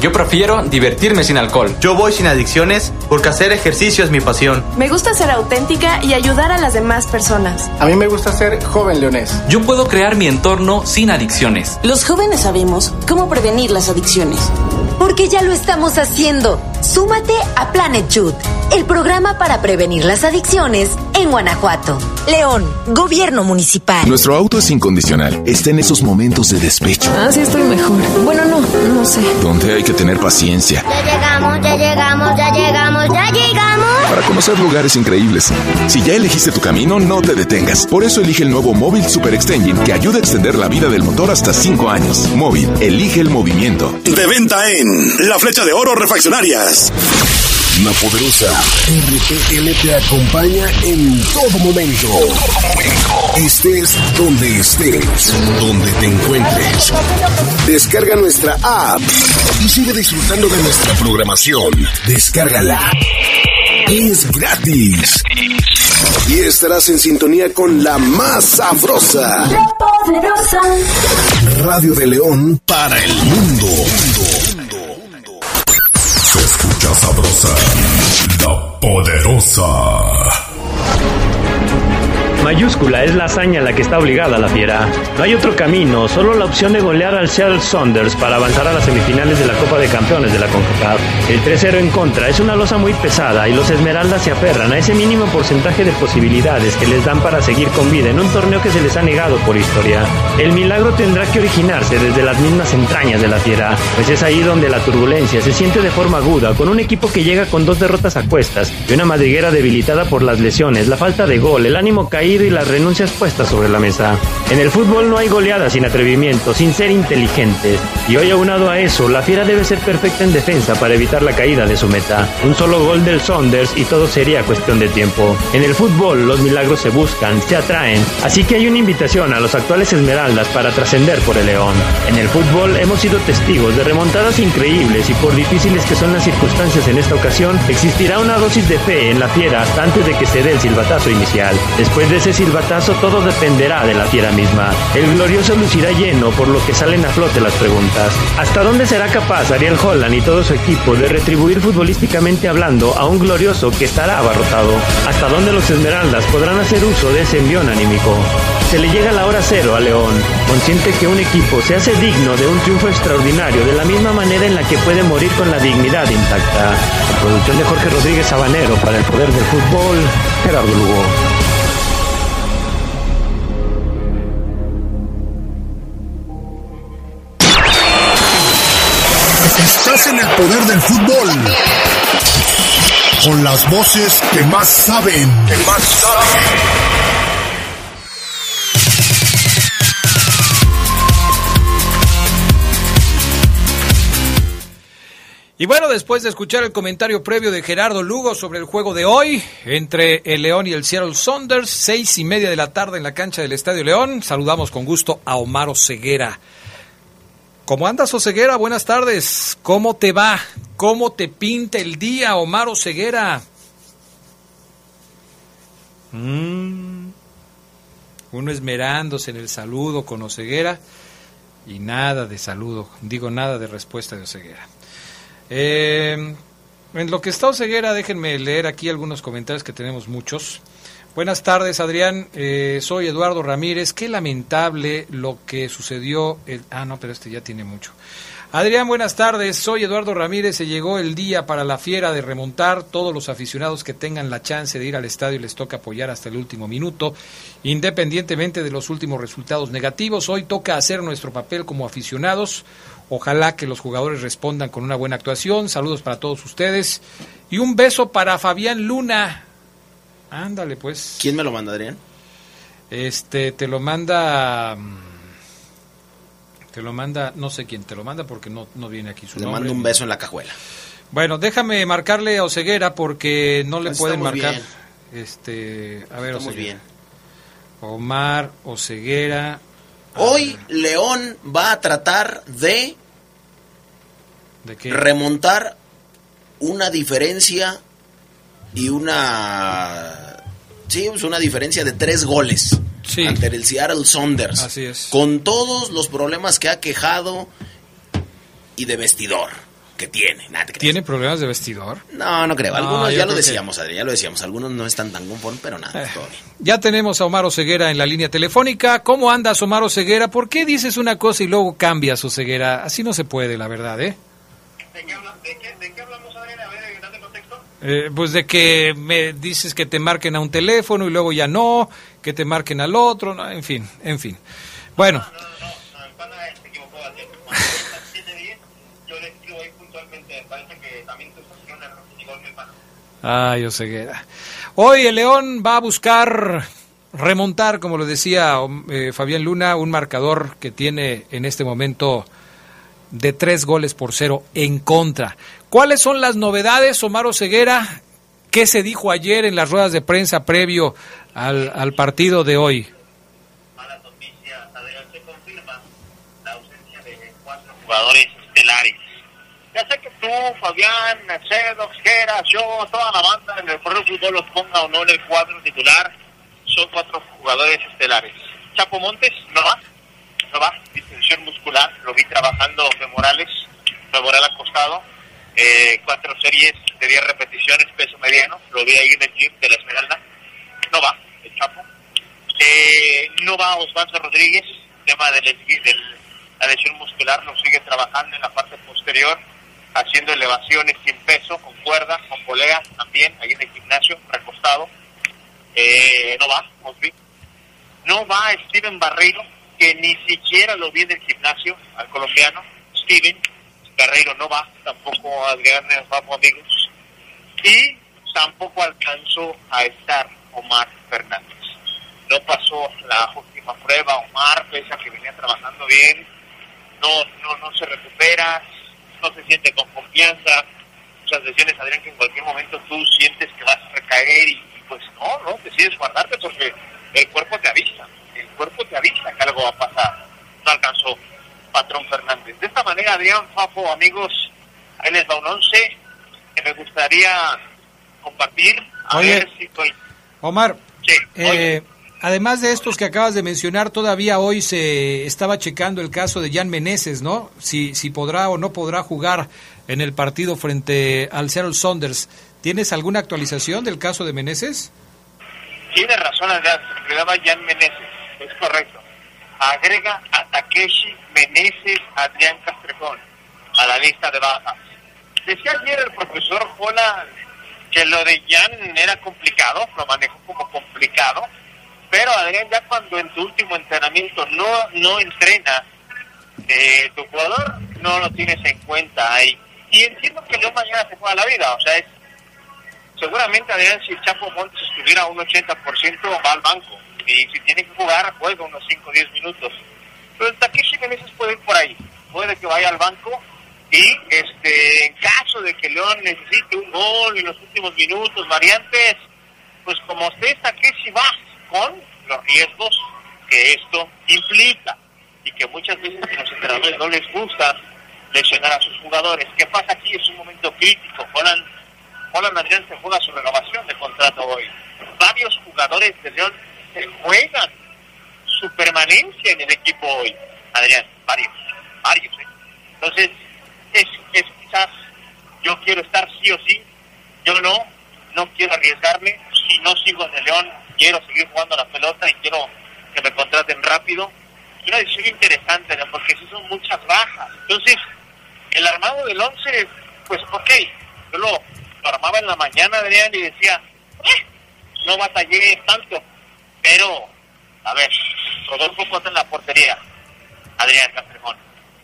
Yo prefiero divertirme sin alcohol. Yo voy sin adicciones porque hacer ejercicio es mi pasión. Me gusta ser auténtica y ayudar a las demás personas. A mí me gusta ser joven leonés. Yo puedo crear mi entorno sin adicciones. Los jóvenes sabemos cómo prevenir las adicciones. Porque ya lo estamos haciendo. Súmate a Planet Youth, el programa para prevenir las adicciones en Guanajuato. León, Gobierno Municipal. Nuestro auto es incondicional. Está en esos momentos de despecho, Ah, sí estoy mejor. Bueno, no, no sé. donde hay que tener paciencia Ya llegamos, ya llegamos, ya llegamos, ya llegamos. Para conocer lugares increíbles. Si ya elegiste tu camino, no te detengas. Por eso elige el nuevo Móvil Super Extension que ayuda a extender la vida del motor hasta 5 años. Móvil, elige el movimiento. De venta en La Flecha de Oro Refaccionarias. La poderosa RTL te acompaña en todo momento. Estés donde estés, donde te encuentres. Descarga nuestra app y sigue disfrutando de nuestra programación. Descárgala. Es gratis. Y estarás en sintonía con la más sabrosa. La poderosa. Radio de León para el mundo. Se escucha sabrosa, la poderosa. Mayúscula es la hazaña a la que está obligada la fiera. No hay otro camino, solo la opción de golear al Seattle Saunders para avanzar a las semifinales de la Copa de Campeones de la CONCACAF. El 3-0 en contra es una losa muy pesada y los Esmeraldas se aferran a ese mínimo porcentaje de posibilidades que les dan para seguir con vida en un torneo que se les ha negado por historia. El milagro tendrá que originarse desde las mismas entrañas de la fiera, pues es ahí donde la turbulencia se siente de forma aguda con un equipo que llega con dos derrotas a cuestas y una madriguera debilitada por las lesiones, la falta de gol, el ánimo caído y las renuncias puestas sobre la mesa. En el fútbol no hay goleadas sin atrevimiento, sin ser inteligentes. Y hoy aunado a eso, la fiera debe ser perfecta en defensa para evitar la caída de su meta. Un solo gol del Saunders y todo sería cuestión de tiempo. En el fútbol los milagros se buscan, se atraen. Así que hay una invitación a los actuales Esmeraldas para trascender por el León. En el fútbol hemos sido testigos de remontadas increíbles y por difíciles que son las circunstancias en esta ocasión, existirá una dosis de fe en la fiera hasta antes de que se dé el silbatazo inicial. Después de ese silbatazo todo dependerá de la fiera misma. El glorioso lucirá lleno, por lo que salen a flote las preguntas. ¿Hasta dónde será capaz Ariel Holland y todo su equipo de retribuir futbolísticamente hablando a un glorioso que estará abarrotado? ¿Hasta dónde los Esmeraldas podrán hacer uso de ese envión anímico? Se le llega la hora cero a León, consciente que un equipo se hace digno de un triunfo extraordinario de la misma manera en la que puede morir con la dignidad intacta. La producción de Jorge Rodríguez Sabanero para el poder del fútbol, Gerardo Lugo. Estás en el poder del fútbol. Con las voces que más saben. Que más saben. Y bueno, después de escuchar el comentario previo de Gerardo Lugo sobre el juego de hoy entre el León y el Seattle Saunders, seis y media de la tarde en la cancha del Estadio León, saludamos con gusto a Omar Ceguera. ¿Cómo andas, Oseguera? Buenas tardes. ¿Cómo te va? ¿Cómo te pinta el día, Omar Oseguera? Mm. Uno esmerándose en el saludo con Oseguera y nada de saludo, digo nada de respuesta de Oseguera. Eh, en lo que está Oseguera, déjenme leer aquí algunos comentarios que tenemos muchos. Buenas tardes, Adrián. Eh, soy Eduardo Ramírez. Qué lamentable lo que sucedió. El... Ah, no, pero este ya tiene mucho. Adrián, buenas tardes. Soy Eduardo Ramírez. Se llegó el día para la fiera de remontar. Todos los aficionados que tengan la chance de ir al estadio les toca apoyar hasta el último minuto, independientemente de los últimos resultados negativos. Hoy toca hacer nuestro papel como aficionados. Ojalá que los jugadores respondan con una buena actuación. Saludos para todos ustedes. Y un beso para Fabián Luna. Ándale, pues. ¿Quién me lo manda, Adrián? Este, te lo manda. mm, Te lo manda, no sé quién te lo manda porque no, no viene aquí su Le nombre. mando un beso en la cajuela. Bueno, déjame marcarle a Oceguera porque no le Estamos pueden marcar. bien. Este, a ver, Estamos Oceguera. bien. Omar, Oceguera. Hoy León va a tratar de ¿De qué? remontar una diferencia y una sí, pues una diferencia de tres goles ante el Seattle Saunders. Así es. Con todos los problemas que ha quejado y de vestidor que tiene. Nada, te creas. ¿Tiene problemas de vestidor? No, no creo. No, Algunos ya lo que- decíamos, Adrián, ya lo decíamos. Algunos no están tan conformes, pero nada, Eh. todo bien. Ya tenemos a Omar Oceguera en la línea telefónica. ¿Cómo andas, Omar Oceguera? ¿Por qué dices una cosa y luego cambias, Oceguera? Así no se puede, la verdad, ¿eh? Eh, pues de que me dices que te marquen a un teléfono y luego ya no, que te marquen al otro, no, en fin, en fin. Bueno. Ay, Oseguera. Hoy el León va a buscar remontar, como lo decía eh, Fabián Luna, un marcador que tiene en este momento de tres goles por cero en contra. ¿Cuáles son las novedades, Omar Ceguera? ¿Qué se dijo ayer en las ruedas de prensa previo al, al partido de hoy? jugadores estelares. Ya sé que tú, Fabián, Mercedes, Geras, yo, toda la banda en el Fútbol los ponga o no en el cuadro titular, son cuatro jugadores estelares. Chapo Montes, no va, va, distensión muscular, lo vi trabajando femorales, femoral acostado, eh, cuatro series de 10 repeticiones, peso mediano, lo vi ahí en el gym de la Esmeralda, no va, el Chapo. Eh, no va Osvaldo Rodríguez, tema del, del la lesión muscular lo sigue trabajando en la parte posterior, haciendo elevaciones sin peso, con cuerda, con polea, también ahí en el gimnasio, recostado. Eh, no va, No va Steven Barreiro, que ni siquiera lo vi en el gimnasio, al colombiano. Steven Barreiro no va, tampoco Adrián Vamos amigos. Y tampoco alcanzó a estar Omar Fernández. No pasó la última prueba, Omar, pese a que venía trabajando bien, no, no, no se recupera, no se siente con confianza. Muchas lesiones, Adrián, que en cualquier momento tú sientes que vas a recaer y, pues no, no, decides guardarte porque el cuerpo te avisa, el cuerpo te avisa que algo va a pasar. No alcanzó Patrón Fernández. De esta manera, Adrián, Fafo, amigos, ahí les va un once que me gustaría compartir. A ver si Omar, eh, Además de estos que acabas de mencionar, todavía hoy se estaba checando el caso de Jan Meneses, ¿no? Si, si podrá o no podrá jugar en el partido frente al Seattle Saunders. ¿Tienes alguna actualización del caso de Meneses? Tiene razón, Adrián. Se Jan Meneses. Es correcto. Agrega a Takeshi Meneses Adrián Castrejón a la lista de bajas. Decía ayer el profesor Jola que lo de Jan era complicado, lo manejó como complicado pero Adrián, ya cuando en tu último entrenamiento no, no entrena eh, tu jugador, no lo tienes en cuenta ahí. Y entiendo que León mañana se juega la vida, o sea, es seguramente Adrián, si Chapo Montes estuviera a un 80% va al banco. Y si tiene que jugar, juega unos 5 o 10 minutos. Pero el Takeshi Meneses puede ir por ahí. Puede que vaya al banco y este en caso de que León necesite un gol en los últimos minutos, variantes, pues como usted Takeshi va con los riesgos que esto implica y que muchas veces a los entrenadores no les gusta lesionar a sus jugadores. ¿Qué pasa aquí? Es un momento crítico. Holland, Holland Adrián se juega su renovación de contrato hoy. Varios jugadores de León se juegan su permanencia en el equipo hoy. Adrián, varios, varios. ¿eh? Entonces, es, es quizás yo quiero estar sí o sí, yo no, no quiero arriesgarme. Si no sigo en el León, quiero seguir jugando la pelota y quiero que me contraten rápido. Es una decisión interesante, porque si son muchas bajas. Entonces, el armado del 11, pues ok, yo lo, armaba en la mañana, Adrián, y decía, eh, no batallé tanto, pero, a ver, Rodolfo Cota en la portería, Adrián Castrejón.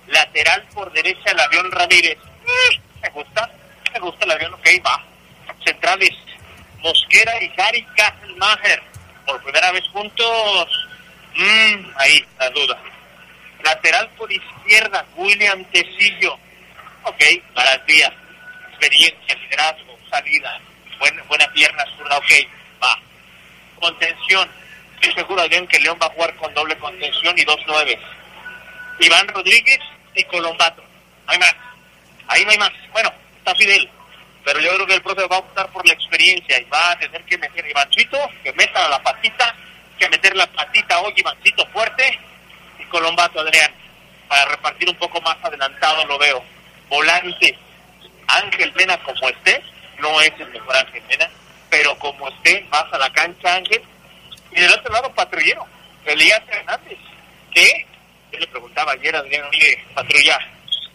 Lateral por derecha, el avión Ramírez. Eh, me gusta, me gusta el avión, ok, va. Centrales, Mosquera y Harry Kasselmacher. Por primera vez juntos, mmm, ahí la duda. Lateral por izquierda, William Tecillo. Ok, garantía, experiencia, liderazgo, salida, buena, buena pierna zurda, ok, va. Contención, estoy seguro bien que León va a jugar con doble contención y dos nueves. Iván Rodríguez y Colombato. hay más. Ahí no hay más. Bueno, está Fidel pero yo creo que el profe va a optar por la experiencia y va a tener que meter Ivancito, que meta la patita, que meter la patita hoy Ivancito fuerte y Colombato Adrián, para repartir un poco más adelantado lo veo. Volante, Ángel Mena como esté, no es el mejor Ángel Mena, pero como esté, vas a la cancha Ángel. Y del otro lado, patrullero, Elías Hernández, que yo le preguntaba ayer a Adrián, oye, patrulla,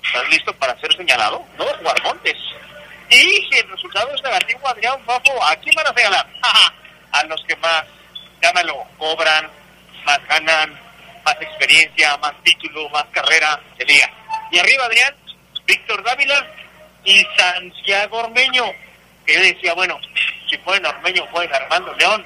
¿estás listo para ser señalado? No, jugar Montes y si el resultado es negativo, Adrián Fafo, ¿a quién van a regalar? a los que más, llámalo, cobran, más ganan, más experiencia, más título, más carrera, sería. Y arriba, Adrián, Víctor Dávila y Santiago Ormeño, que yo decía, bueno, si fuera Ormeño, fuera Armando León,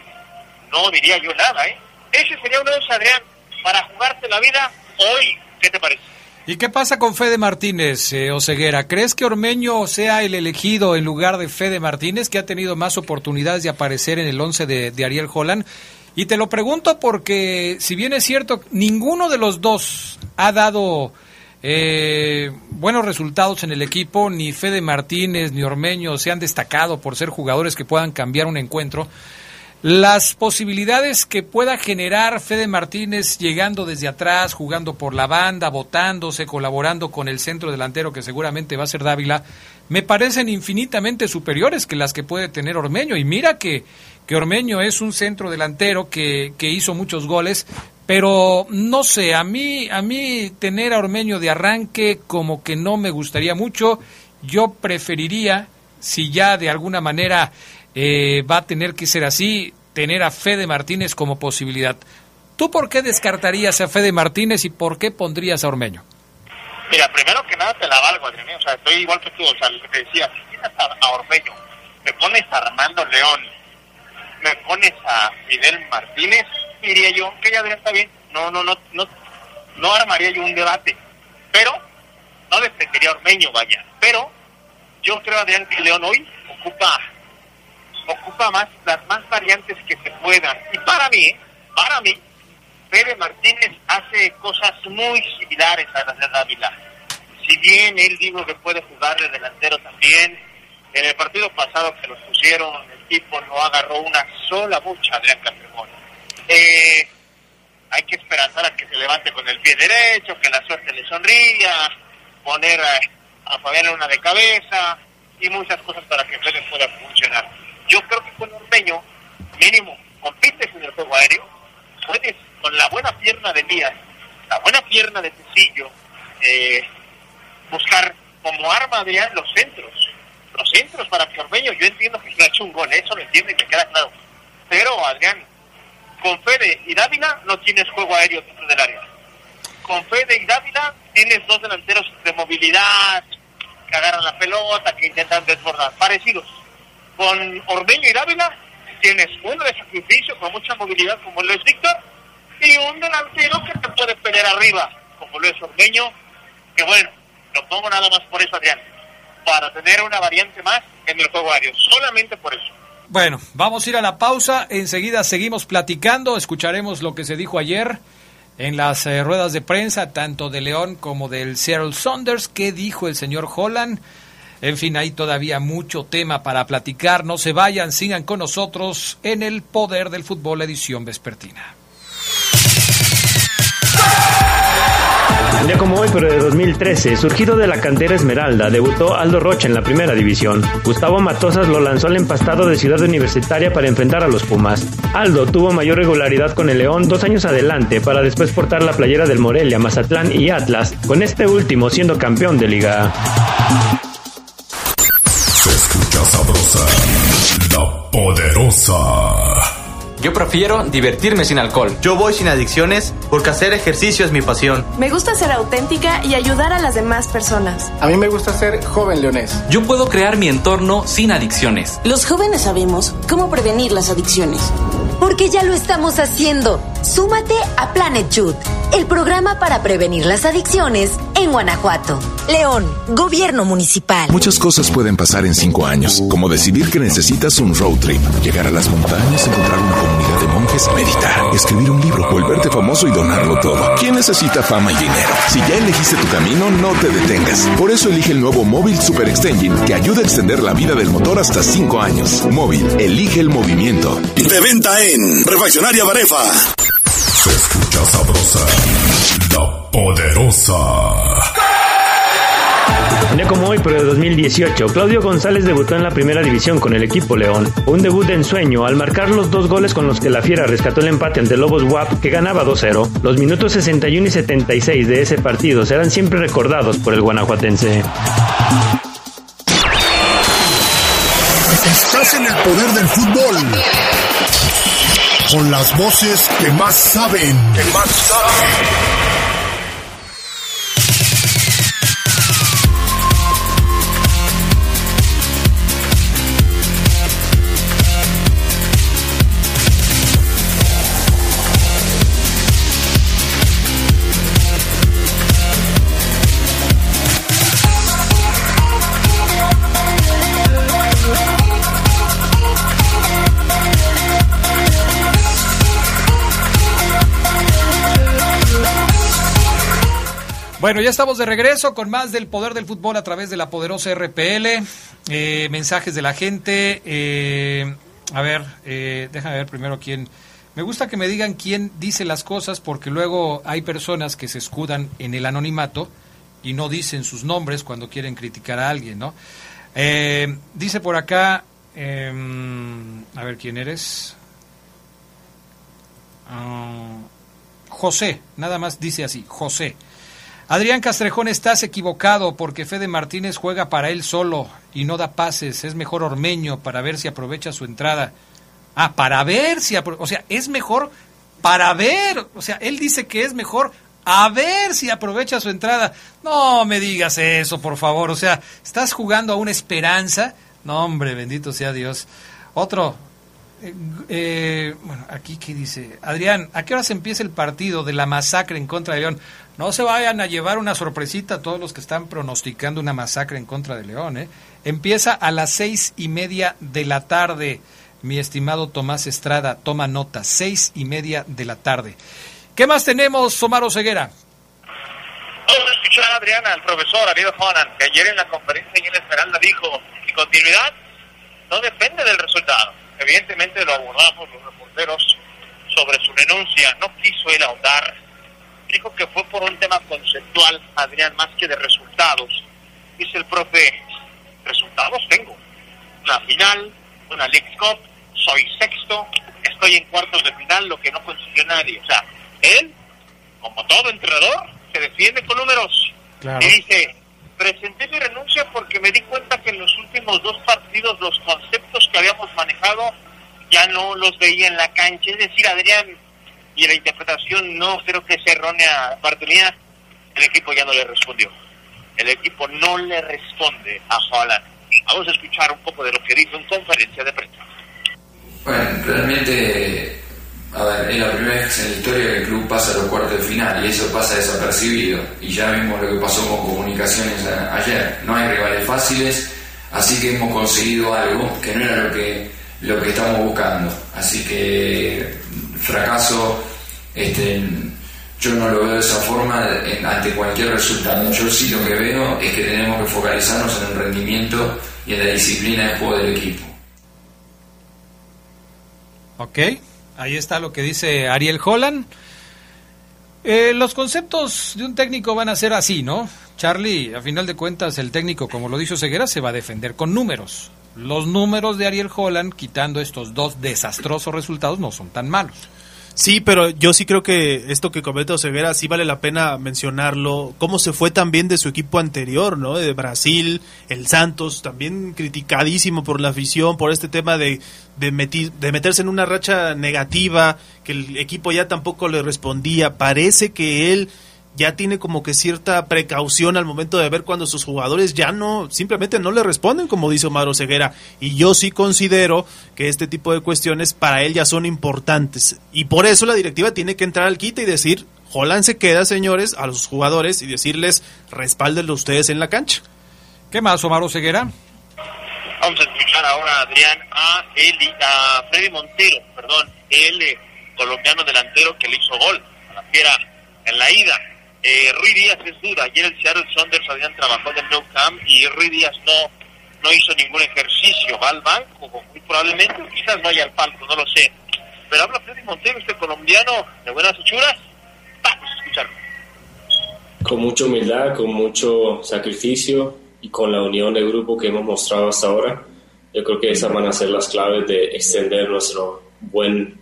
no diría yo nada, ¿eh? Ese sería uno de esos, Adrián, para jugarte la vida hoy. ¿Qué te parece? ¿Y qué pasa con Fede Martínez, eh, Oseguera? ¿Crees que Ormeño sea el elegido en lugar de Fede Martínez, que ha tenido más oportunidades de aparecer en el 11 de, Ariel Holland? Y te lo pregunto porque, si bien es cierto, ninguno de los dos ha dado eh, buenos resultados en el equipo, ni Fede Martínez ni Ormeño se han destacado por ser jugadores que puedan cambiar un encuentro. Las posibilidades que pueda generar Fede Martínez llegando desde atrás, jugando por la banda, botándose, colaborando con el centro delantero que seguramente va a ser Dávila, me parecen infinitamente superiores que las que puede tener Ormeño. Y mira que, que Ormeño es un centro delantero que, que hizo muchos goles, pero no sé, a mí, a mí tener a Ormeño de arranque como que no me gustaría mucho. Yo preferiría, si ya de alguna manera eh, va a tener que ser así, tener a Fede Martínez como posibilidad. ¿Tú por qué descartarías a Fede Martínez y por qué pondrías a Ormeño? Mira, primero que nada te la valgo, Adrián. O sea, estoy igual que tú. O sea, lo que te decía, si tienes a, Ormeño, me pones a Armando León, me pones a Fidel Martínez, diría yo que ya está bien. No, no, no, no, no armaría yo un debate. Pero no defendería a Ormeño, vaya. Pero yo creo, Adrián, que León hoy ocupa ocupa más las más variantes que se puedan. Y para mí, para mí, Fede Martínez hace cosas muy similares a las de Dávila. Si bien él dijo que puede jugar de delantero también, en el partido pasado que los pusieron, el equipo no agarró una sola mucha Adrián Castrejón. Eh, hay que esperanzar a que se levante con el pie derecho, que la suerte le sonría, poner a, a Fabián una de cabeza y muchas cosas para que Fede pueda funcionar yo creo que con Ormeño, mínimo, compites en el juego aéreo, puedes con la buena pierna de Díaz, la buena pierna de Tecillo, eh, buscar como arma de los centros. Los centros para que Ormeño, yo entiendo que se ha hecho un gol, eso lo entiendo y me queda claro. Pero, Adrián, con Fede y Dávila no tienes juego aéreo dentro del área. Con Fede y Dávila tienes dos delanteros de movilidad, que agarran la pelota, que intentan desbordar, parecidos con Ormeño y Dávila tienes uno de sacrificio con mucha movilidad como lo es Víctor y un delantero que te puede pelear arriba como lo es Ormeño que bueno, lo pongo nada más por eso Adrián para tener una variante más en el juego aéreo, solamente por eso. Bueno, vamos a ir a la pausa, enseguida seguimos platicando, escucharemos lo que se dijo ayer en las eh, ruedas de prensa, tanto de León como del Seattle Saunders, qué dijo el señor Holland en fin, hay todavía mucho tema para platicar. No se vayan, sigan con nosotros en el Poder del Fútbol edición vespertina. Un día como hoy, pero de 2013, surgido de la cantera Esmeralda, debutó Aldo Rocha en la primera división. Gustavo Matosas lo lanzó al empastado de Ciudad Universitaria para enfrentar a los Pumas. Aldo tuvo mayor regularidad con el León dos años adelante para después portar la playera del Morelia, Mazatlán y Atlas, con este último siendo campeón de liga Yo prefiero divertirme sin alcohol. Yo voy sin adicciones porque hacer ejercicio es mi pasión. Me gusta ser auténtica y ayudar a las demás personas. A mí me gusta ser joven leonés. Yo puedo crear mi entorno sin adicciones. Los jóvenes sabemos cómo prevenir las adicciones. Porque ya lo estamos haciendo. Súmate a Planet Youth, el programa para prevenir las adicciones en Guanajuato. León, Gobierno Municipal. Muchas cosas pueden pasar en cinco años, como decidir que necesitas un road trip, llegar a las montañas, encontrar una comunidad meditar, escribir un libro, volverte famoso y donarlo todo. ¿Quién necesita fama y dinero? Si ya elegiste tu camino, no te detengas. Por eso elige el nuevo Móvil Super Extension que ayuda a extender la vida del motor hasta cinco años. Móvil, elige el movimiento. De venta en Refaccionaria Barefa. Se escucha sabrosa, la poderosa. Un día como hoy, pero de 2018, Claudio González debutó en la primera división con el equipo León. Un debut de ensueño al marcar los dos goles con los que la Fiera rescató el empate ante Lobos WAP que ganaba 2-0. Los minutos 61 y 76 de ese partido serán siempre recordados por el guanajuatense. Estás en el poder del fútbol. Con las voces que más saben. Que más saben. Bueno, ya estamos de regreso con más del poder del fútbol a través de la poderosa RPL. Eh, mensajes de la gente. Eh, a ver, eh, déjame ver primero quién. Me gusta que me digan quién dice las cosas porque luego hay personas que se escudan en el anonimato y no dicen sus nombres cuando quieren criticar a alguien, ¿no? Dice por acá, em, a ver quién eres. Ah, José, nada más dice así, José. Adrián Castrejón, estás equivocado porque Fede Martínez juega para él solo y no da pases. Es mejor Ormeño para ver si aprovecha su entrada. Ah, para ver si... O sea, es mejor para ver. O sea, él dice que es mejor a ver si aprovecha su entrada. No me digas eso, por favor. O sea, estás jugando a una esperanza. No, hombre, bendito sea Dios. Otro. Eh, eh, bueno, aquí qué dice. Adrián, ¿a qué hora se empieza el partido de la masacre en contra de León? No se vayan a llevar una sorpresita a todos los que están pronosticando una masacre en contra de León. ¿eh? Empieza a las seis y media de la tarde, mi estimado Tomás Estrada. Toma nota, seis y media de la tarde. ¿Qué más tenemos, Omar Ceguera? Vamos a escuchar a Adriana, al profesor Ariel Honan, que ayer en la conferencia en Esmeralda dijo, mi continuidad no depende del resultado. Evidentemente lo abordamos los reporteros sobre su renuncia. No quiso él ahondar dijo que fue por un tema conceptual, Adrián, más que de resultados. Dice el profe, resultados tengo. Una final, una League Cup, soy sexto, estoy en cuartos de final, lo que no consiguió nadie. O sea, él, como todo entrenador, se defiende con números. Y dice, presenté mi renuncia porque me di cuenta que en los últimos dos partidos los conceptos que habíamos manejado ya no los veía en la cancha. Es decir, Adrián, y la interpretación no creo que sea errónea mía, el equipo ya no le respondió. El equipo no le responde a Holland. Vamos a escuchar un poco de lo que dijo en conferencia de prensa. Bueno, realmente, a ver, es la primera vez en la historia que el club pasa a los cuartos de final y eso pasa desapercibido. Y ya vimos lo que pasó con comunicaciones ayer. No hay rivales fáciles, así que hemos conseguido algo que no era lo que, lo que estamos buscando. Así que fracaso, este, yo no lo veo de esa forma ante cualquier resultado. Yo sí lo que veo es que tenemos que focalizarnos en el rendimiento y en la disciplina de juego del equipo. Ok, ahí está lo que dice Ariel Holland. Eh, los conceptos de un técnico van a ser así, ¿no? Charlie, a final de cuentas, el técnico, como lo dijo Ceguera, se va a defender con números. Los números de Ariel Holland, quitando estos dos desastrosos resultados, no son tan malos. Sí, pero yo sí creo que esto que comenta Ceguera sí vale la pena mencionarlo. Cómo se fue también de su equipo anterior, ¿no? De Brasil, el Santos, también criticadísimo por la afición, por este tema de, de, de meterse en una racha negativa, que el equipo ya tampoco le respondía. Parece que él ya tiene como que cierta precaución al momento de ver cuando sus jugadores ya no, simplemente no le responden, como dice Omar Ceguera. Y yo sí considero que este tipo de cuestiones para él ya son importantes. Y por eso la directiva tiene que entrar al quite y decir, Holland se queda, señores, a los jugadores y decirles, respáldenlo ustedes en la cancha. ¿Qué más, Omar Ceguera? Vamos a escuchar ahora, Adrián, a, Eli, a Freddy Montero, perdón, el eh, colombiano delantero que le hizo gol a la fiera en la ida eh, Rui Díaz es duda. Ayer el Seattle Saunders habían trabajado en el Camp y Rui Díaz no, no hizo ningún ejercicio. Va al banco, muy probablemente, quizás vaya al palco, no lo sé. Pero habla Freddy Montero, este colombiano de buenas hechuras. Vamos a escucharlo. Con mucha humildad, con mucho sacrificio y con la unión del grupo que hemos mostrado hasta ahora, yo creo que esas van a ser las claves de extender nuestro buen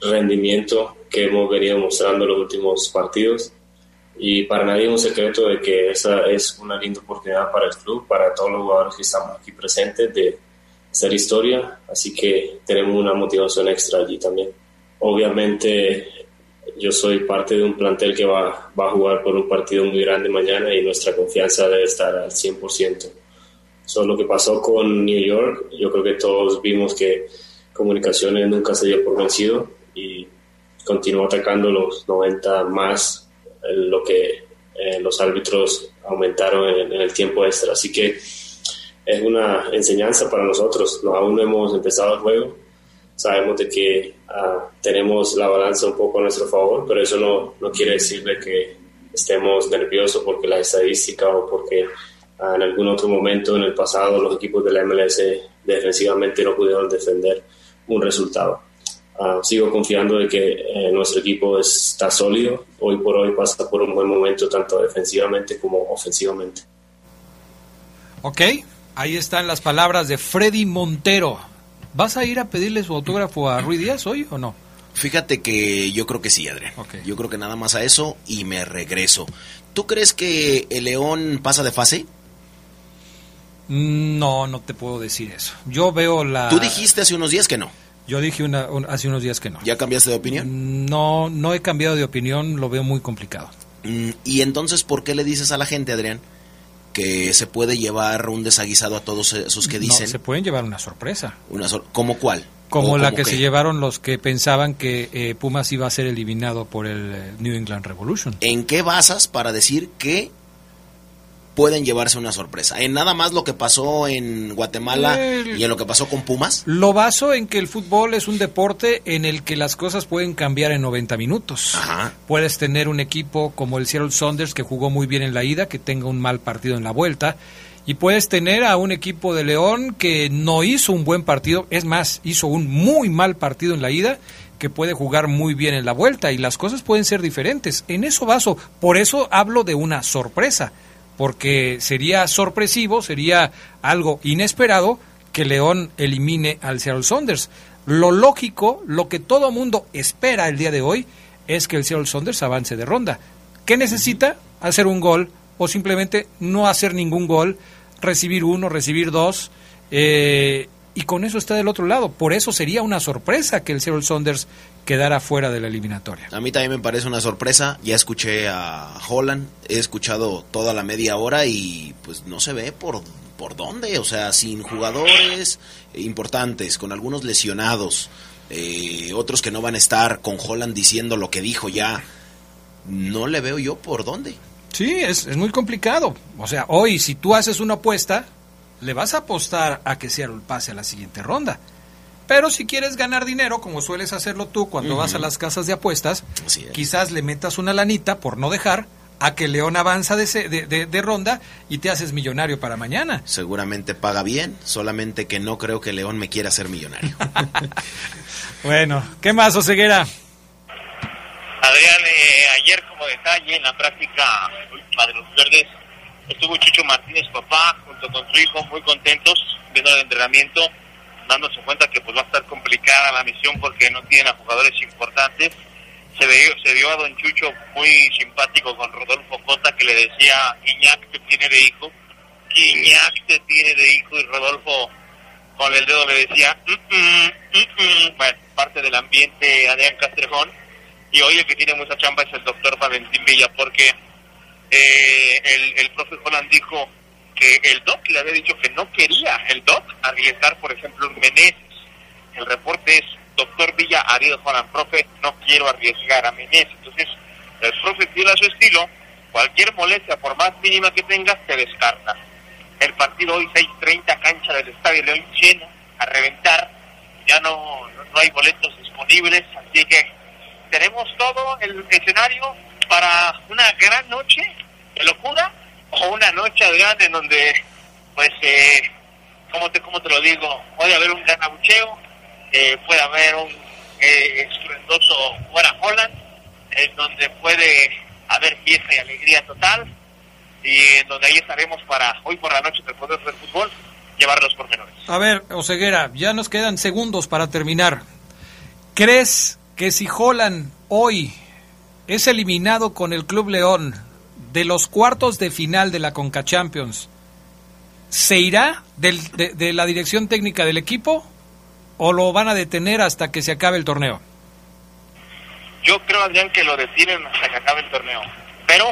rendimiento que hemos venido mostrando en los últimos partidos y para nadie es un secreto de que esa es una linda oportunidad para el club, para todos los jugadores que estamos aquí presentes de hacer historia, así que tenemos una motivación extra allí también. Obviamente yo soy parte de un plantel que va, va a jugar por un partido muy grande mañana y nuestra confianza debe estar al 100%. Eso lo que pasó con New York, yo creo que todos vimos que Comunicaciones nunca se dio por vencido y continuó atacando los 90 más lo que eh, los árbitros aumentaron en, el tiempo extra. Así que es una enseñanza para nosotros. No, aún no hemos empezado el juego. Sabemos de que ah, tenemos la balanza un poco a nuestro favor, pero eso no, no quiere decir de que estemos nerviosos porque la estadística o porque ah, en algún otro momento en el pasado los equipos de la MLS defensivamente no pudieron defender un resultado. Ah, sigo confiando de que eh, nuestro equipo está sólido. Hoy por hoy pasa por un buen momento tanto defensivamente como ofensivamente. Ok, ahí están las palabras de Freddy Montero. ¿Vas a ir a pedirle su autógrafo a Rui Díaz hoy o no? Fíjate que yo creo que sí, Adrián. Yo creo que nada más a eso y me regreso. ¿Tú crees que el León pasa de fase? No, no te puedo decir eso. Yo veo la... Tú dijiste hace unos días que no. Yo dije una, hace unos días que no. ¿Ya cambiaste de opinión? No, no he cambiado de opinión, lo veo muy complicado. Mm, ¿Y entonces por qué le dices a la gente, Adrián, que se puede llevar un desaguisado a todos esos que dicen? se pueden llevar una sorpresa. Una ¿Cómo cuál? Como la que se llevaron los que pensaban que eh, Pumas iba a ser eliminado por el eh, New England Revolution. ¿En qué basas para decir que pueden llevarse una sorpresa? ¿En nada más lo que pasó en Guatemala y en lo que pasó con Pumas? Lo baso en que el fútbol es un deporte en el que las cosas pueden cambiar en 90 minutos. Puedes tener un equipo como el Seattle Saunders que jugó muy bien en la ida, que tenga un mal partido en la vuelta y puedes tener a un equipo de León que no hizo un buen partido, es más, hizo un muy mal partido en la ida, que puede jugar muy bien en la vuelta y las cosas pueden ser diferentes. En eso baso, por eso hablo de una sorpresa, porque sería sorpresivo, sería algo inesperado que León elimine al Seattle Saunders. Lo lógico, lo que todo mundo espera el día de hoy, es que el Seattle Saunders avance de ronda. ¿Qué necesita? Hacer un gol o simplemente no hacer ningún gol, recibir uno, recibir dos, eh, y con eso está del otro lado. Por eso sería una sorpresa que el Seattle Saunders quedara fuera de la eliminatoria. A mí también me parece una sorpresa. Ya escuché a Holland, he escuchado toda la media hora y pues no se ve por, por dónde. O sea, sin jugadores importantes, con algunos lesionados, eh, otros que no van a estar, con Holland diciendo lo que dijo ya. No le veo yo por dónde. Sí, es, es muy complicado. O sea, hoy si tú haces una apuesta, le vas a apostar a que Seattle pase a la siguiente ronda. Pero si quieres ganar dinero, como sueles hacerlo tú cuando vas a las casas de apuestas, quizás le metas una lanita por no dejar a que León avanza de, de, de, ronda y te haces millonario para mañana. Seguramente paga bien, solamente que no creo que León me quiera hacer millonario. bueno, ¿qué más, Oseguera? Adrián, eh, ayer como detalle en la práctica última de los verdes, estuvo Chucho Martínez, papá, junto con su hijo, muy contentos viendo el entrenamiento, dándose cuenta que pues va a estar complicada la misión porque no tienen a jugadores importantes. Se vio, se vio a don Chucho muy simpático con Rodolfo Cota que le decía, Iñak te tiene de hijo, Iñak te tiene de hijo y Rodolfo con el dedo le decía, mm, mm, mm, bueno, parte del ambiente Adrián Castrejón. Y hoy el que tiene mucha chamba es el doctor Valentín Villa, porque eh, el, el profe Holland dijo que el doc le había dicho que no quería el doc arriesgar, por ejemplo, un Meneses. El reporte es, doctor Villa, Ariel Holland, profe, no quiero arriesgar a Meneses. Entonces, el profe tiene a su estilo, cualquier molestia, por más mínima que tengas, te descarta. El partido hoy 6.30, cancha del Estadio León lleno, a reventar, ya no, no hay boletos disponibles, así que tenemos todo el escenario para una gran noche de locura o una noche grande en donde, pues, eh, ¿cómo, te, ¿cómo te lo digo? Puede haber un gran abucheo, eh, puede haber un eh, estruendoso fuera Holland, en donde puede haber fiesta y alegría total, y en donde ahí estaremos para hoy por la noche del Poder del Fútbol llevar los pormenores. A ver, Oseguera, ya nos quedan segundos para terminar. ¿Crees que si Holland hoy es eliminado con el Club León de los cuartos de final de la Conca Champions, ¿se irá de, la dirección técnica del equipo o lo van a detener hasta que se acabe el torneo? Yo creo, Adrián, que lo detienen hasta que acabe el torneo. Pero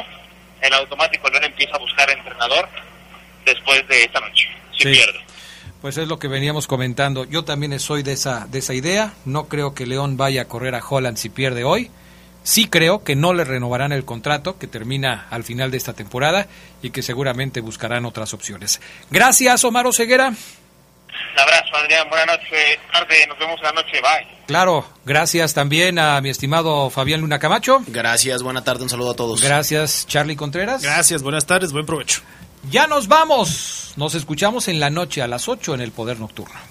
en automático León empieza a buscar entrenador después de esta noche, si pierde. Pues es lo que veníamos comentando. Yo también soy de esa, de esa idea. No creo que León vaya a correr a Holland si pierde hoy. Sí creo que no le renovarán el contrato que termina al final de esta temporada y que seguramente buscarán otras opciones. Gracias, Omar Ceguera. Un abrazo, Adrián. Buenas noches, tarde. Nos vemos la noche. Bye. Claro, gracias también a mi estimado Fabián Luna Camacho. Gracias, buena tarde, un saludo a todos. Gracias, Charlie Contreras. Gracias, buenas tardes, buen provecho. Ya nos vamos. Nos escuchamos en la noche a las 8 en el Poder Nocturno.